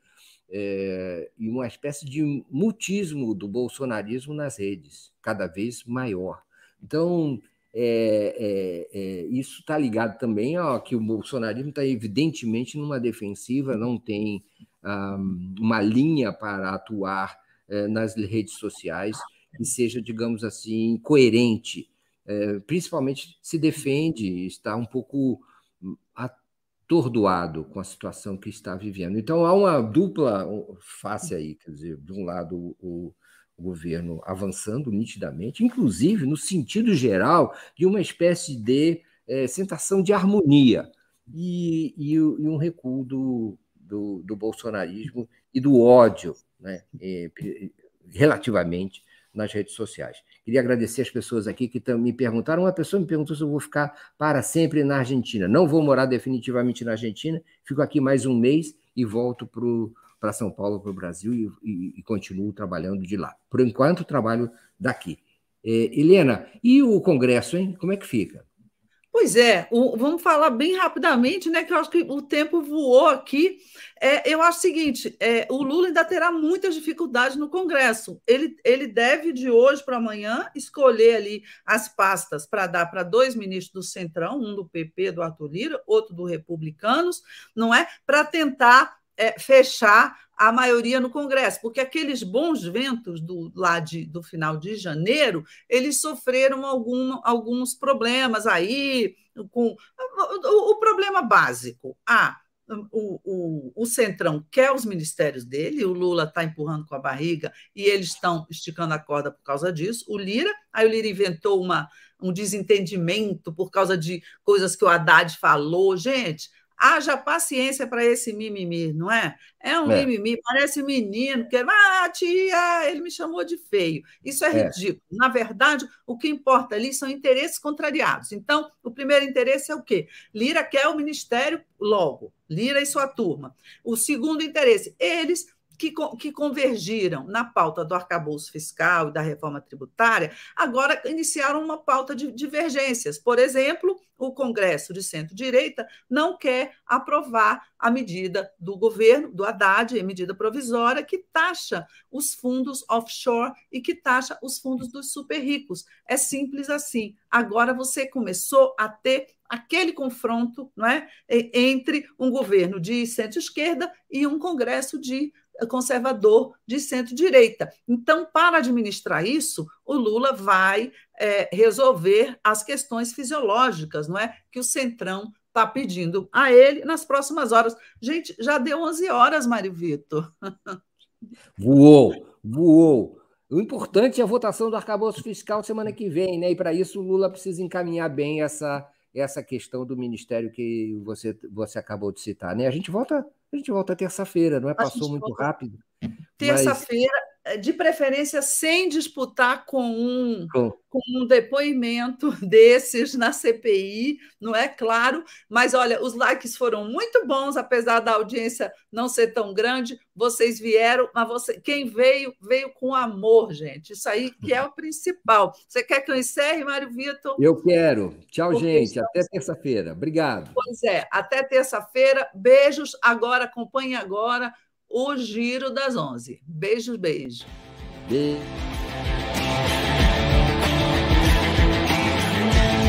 é, e uma espécie de mutismo do bolsonarismo nas redes, cada vez maior. Então, é, é, é isso está ligado também ó, que o bolsonarismo está evidentemente numa defensiva, não tem uma linha para atuar eh, nas redes sociais que seja, digamos assim, coerente. Eh, principalmente se defende, está um pouco atordoado com a situação que está vivendo. Então há uma dupla face aí, quer dizer, de um lado o, o governo avançando nitidamente, inclusive no sentido geral de uma espécie de é, sensação de harmonia e, e, e um recuo do, do, do bolsonarismo e do ódio, né, é, relativamente nas redes sociais. Queria agradecer as pessoas aqui que me perguntaram. Uma pessoa me perguntou se eu vou ficar para sempre na Argentina. Não vou morar definitivamente na Argentina, fico aqui mais um mês e volto para São Paulo, para o Brasil, e, e, e, continuo trabalhando de lá. Por enquanto, trabalho daqui. É, Helena, e o Congresso, hein? Como é que fica? Pois é, o, vamos falar bem rapidamente, né? Que eu acho que o tempo voou aqui. É, eu acho o seguinte: é, o Lula ainda terá muitas dificuldades no Congresso. Ele, ele deve, de hoje para amanhã, escolher ali as pastas para dar para dois ministros do Centrão, um do PP, do Arthur Lira, outro do Republicanos, não é? Para tentar é, fechar a maioria no Congresso, porque aqueles bons ventos do, lá de, do final de janeiro, eles sofreram algum, alguns problemas aí, com o, o problema básico. Ah, o, o, o, Centrão quer os ministérios dele, o Lula está empurrando com a barriga e eles estão esticando a corda por causa disso. O Lira, aí o Lira inventou uma, um desentendimento por causa de coisas que o Haddad falou. Gente, Haja paciência para esse mimimi, não é? É um é. mimimi, parece menino, que ah, tia, ele me chamou de feio. Isso é, é ridículo. Na verdade, o que importa ali são interesses contrariados. Então, o primeiro interesse é o quê? Lira quer o ministério logo, Lira e sua turma. O segundo interesse, eles que, que convergiram na pauta do arcabouço fiscal e da reforma tributária, agora iniciaram uma pauta de divergências. Por exemplo, o Congresso de centro-direita não quer aprovar a medida do governo, do Haddad, a medida provisória, que taxa os fundos offshore e que taxa os fundos dos super ricos. É simples assim. Agora você começou a ter aquele confronto não é, entre um governo de centro-esquerda e um Congresso de conservador de centro-direita. Então, para administrar isso, o Lula vai é, resolver as questões fisiológicas, não é? Que o Centrão está pedindo a ele nas próximas horas. Gente, já deu 11 horas, Mário Vitor. *laughs* Voou, voou. O importante é a votação do arcabouço fiscal semana que vem, né? E para isso o Lula precisa encaminhar bem essa, essa questão do ministério que você, você acabou de citar, né? A gente volta a gente volta terça-feira, não é? Passou muito volta... rápido. Terça-feira, mas... De preferência, sem disputar com um, com... com um depoimento *laughs* desses na CPI, não é claro? Mas olha, os likes foram muito bons, apesar da audiência não ser tão grande. Vocês vieram, mas você, quem veio, veio com amor, gente. Isso aí que é o principal. Você quer que eu encerre, Mário Vitor? Eu quero. Tchau, Porque gente. Estamos... Até terça-feira. Obrigado. Pois é, até terça-feira. Beijos. Agora, acompanhe agora o Giro das Onze. Beijos, beijos. Beijo.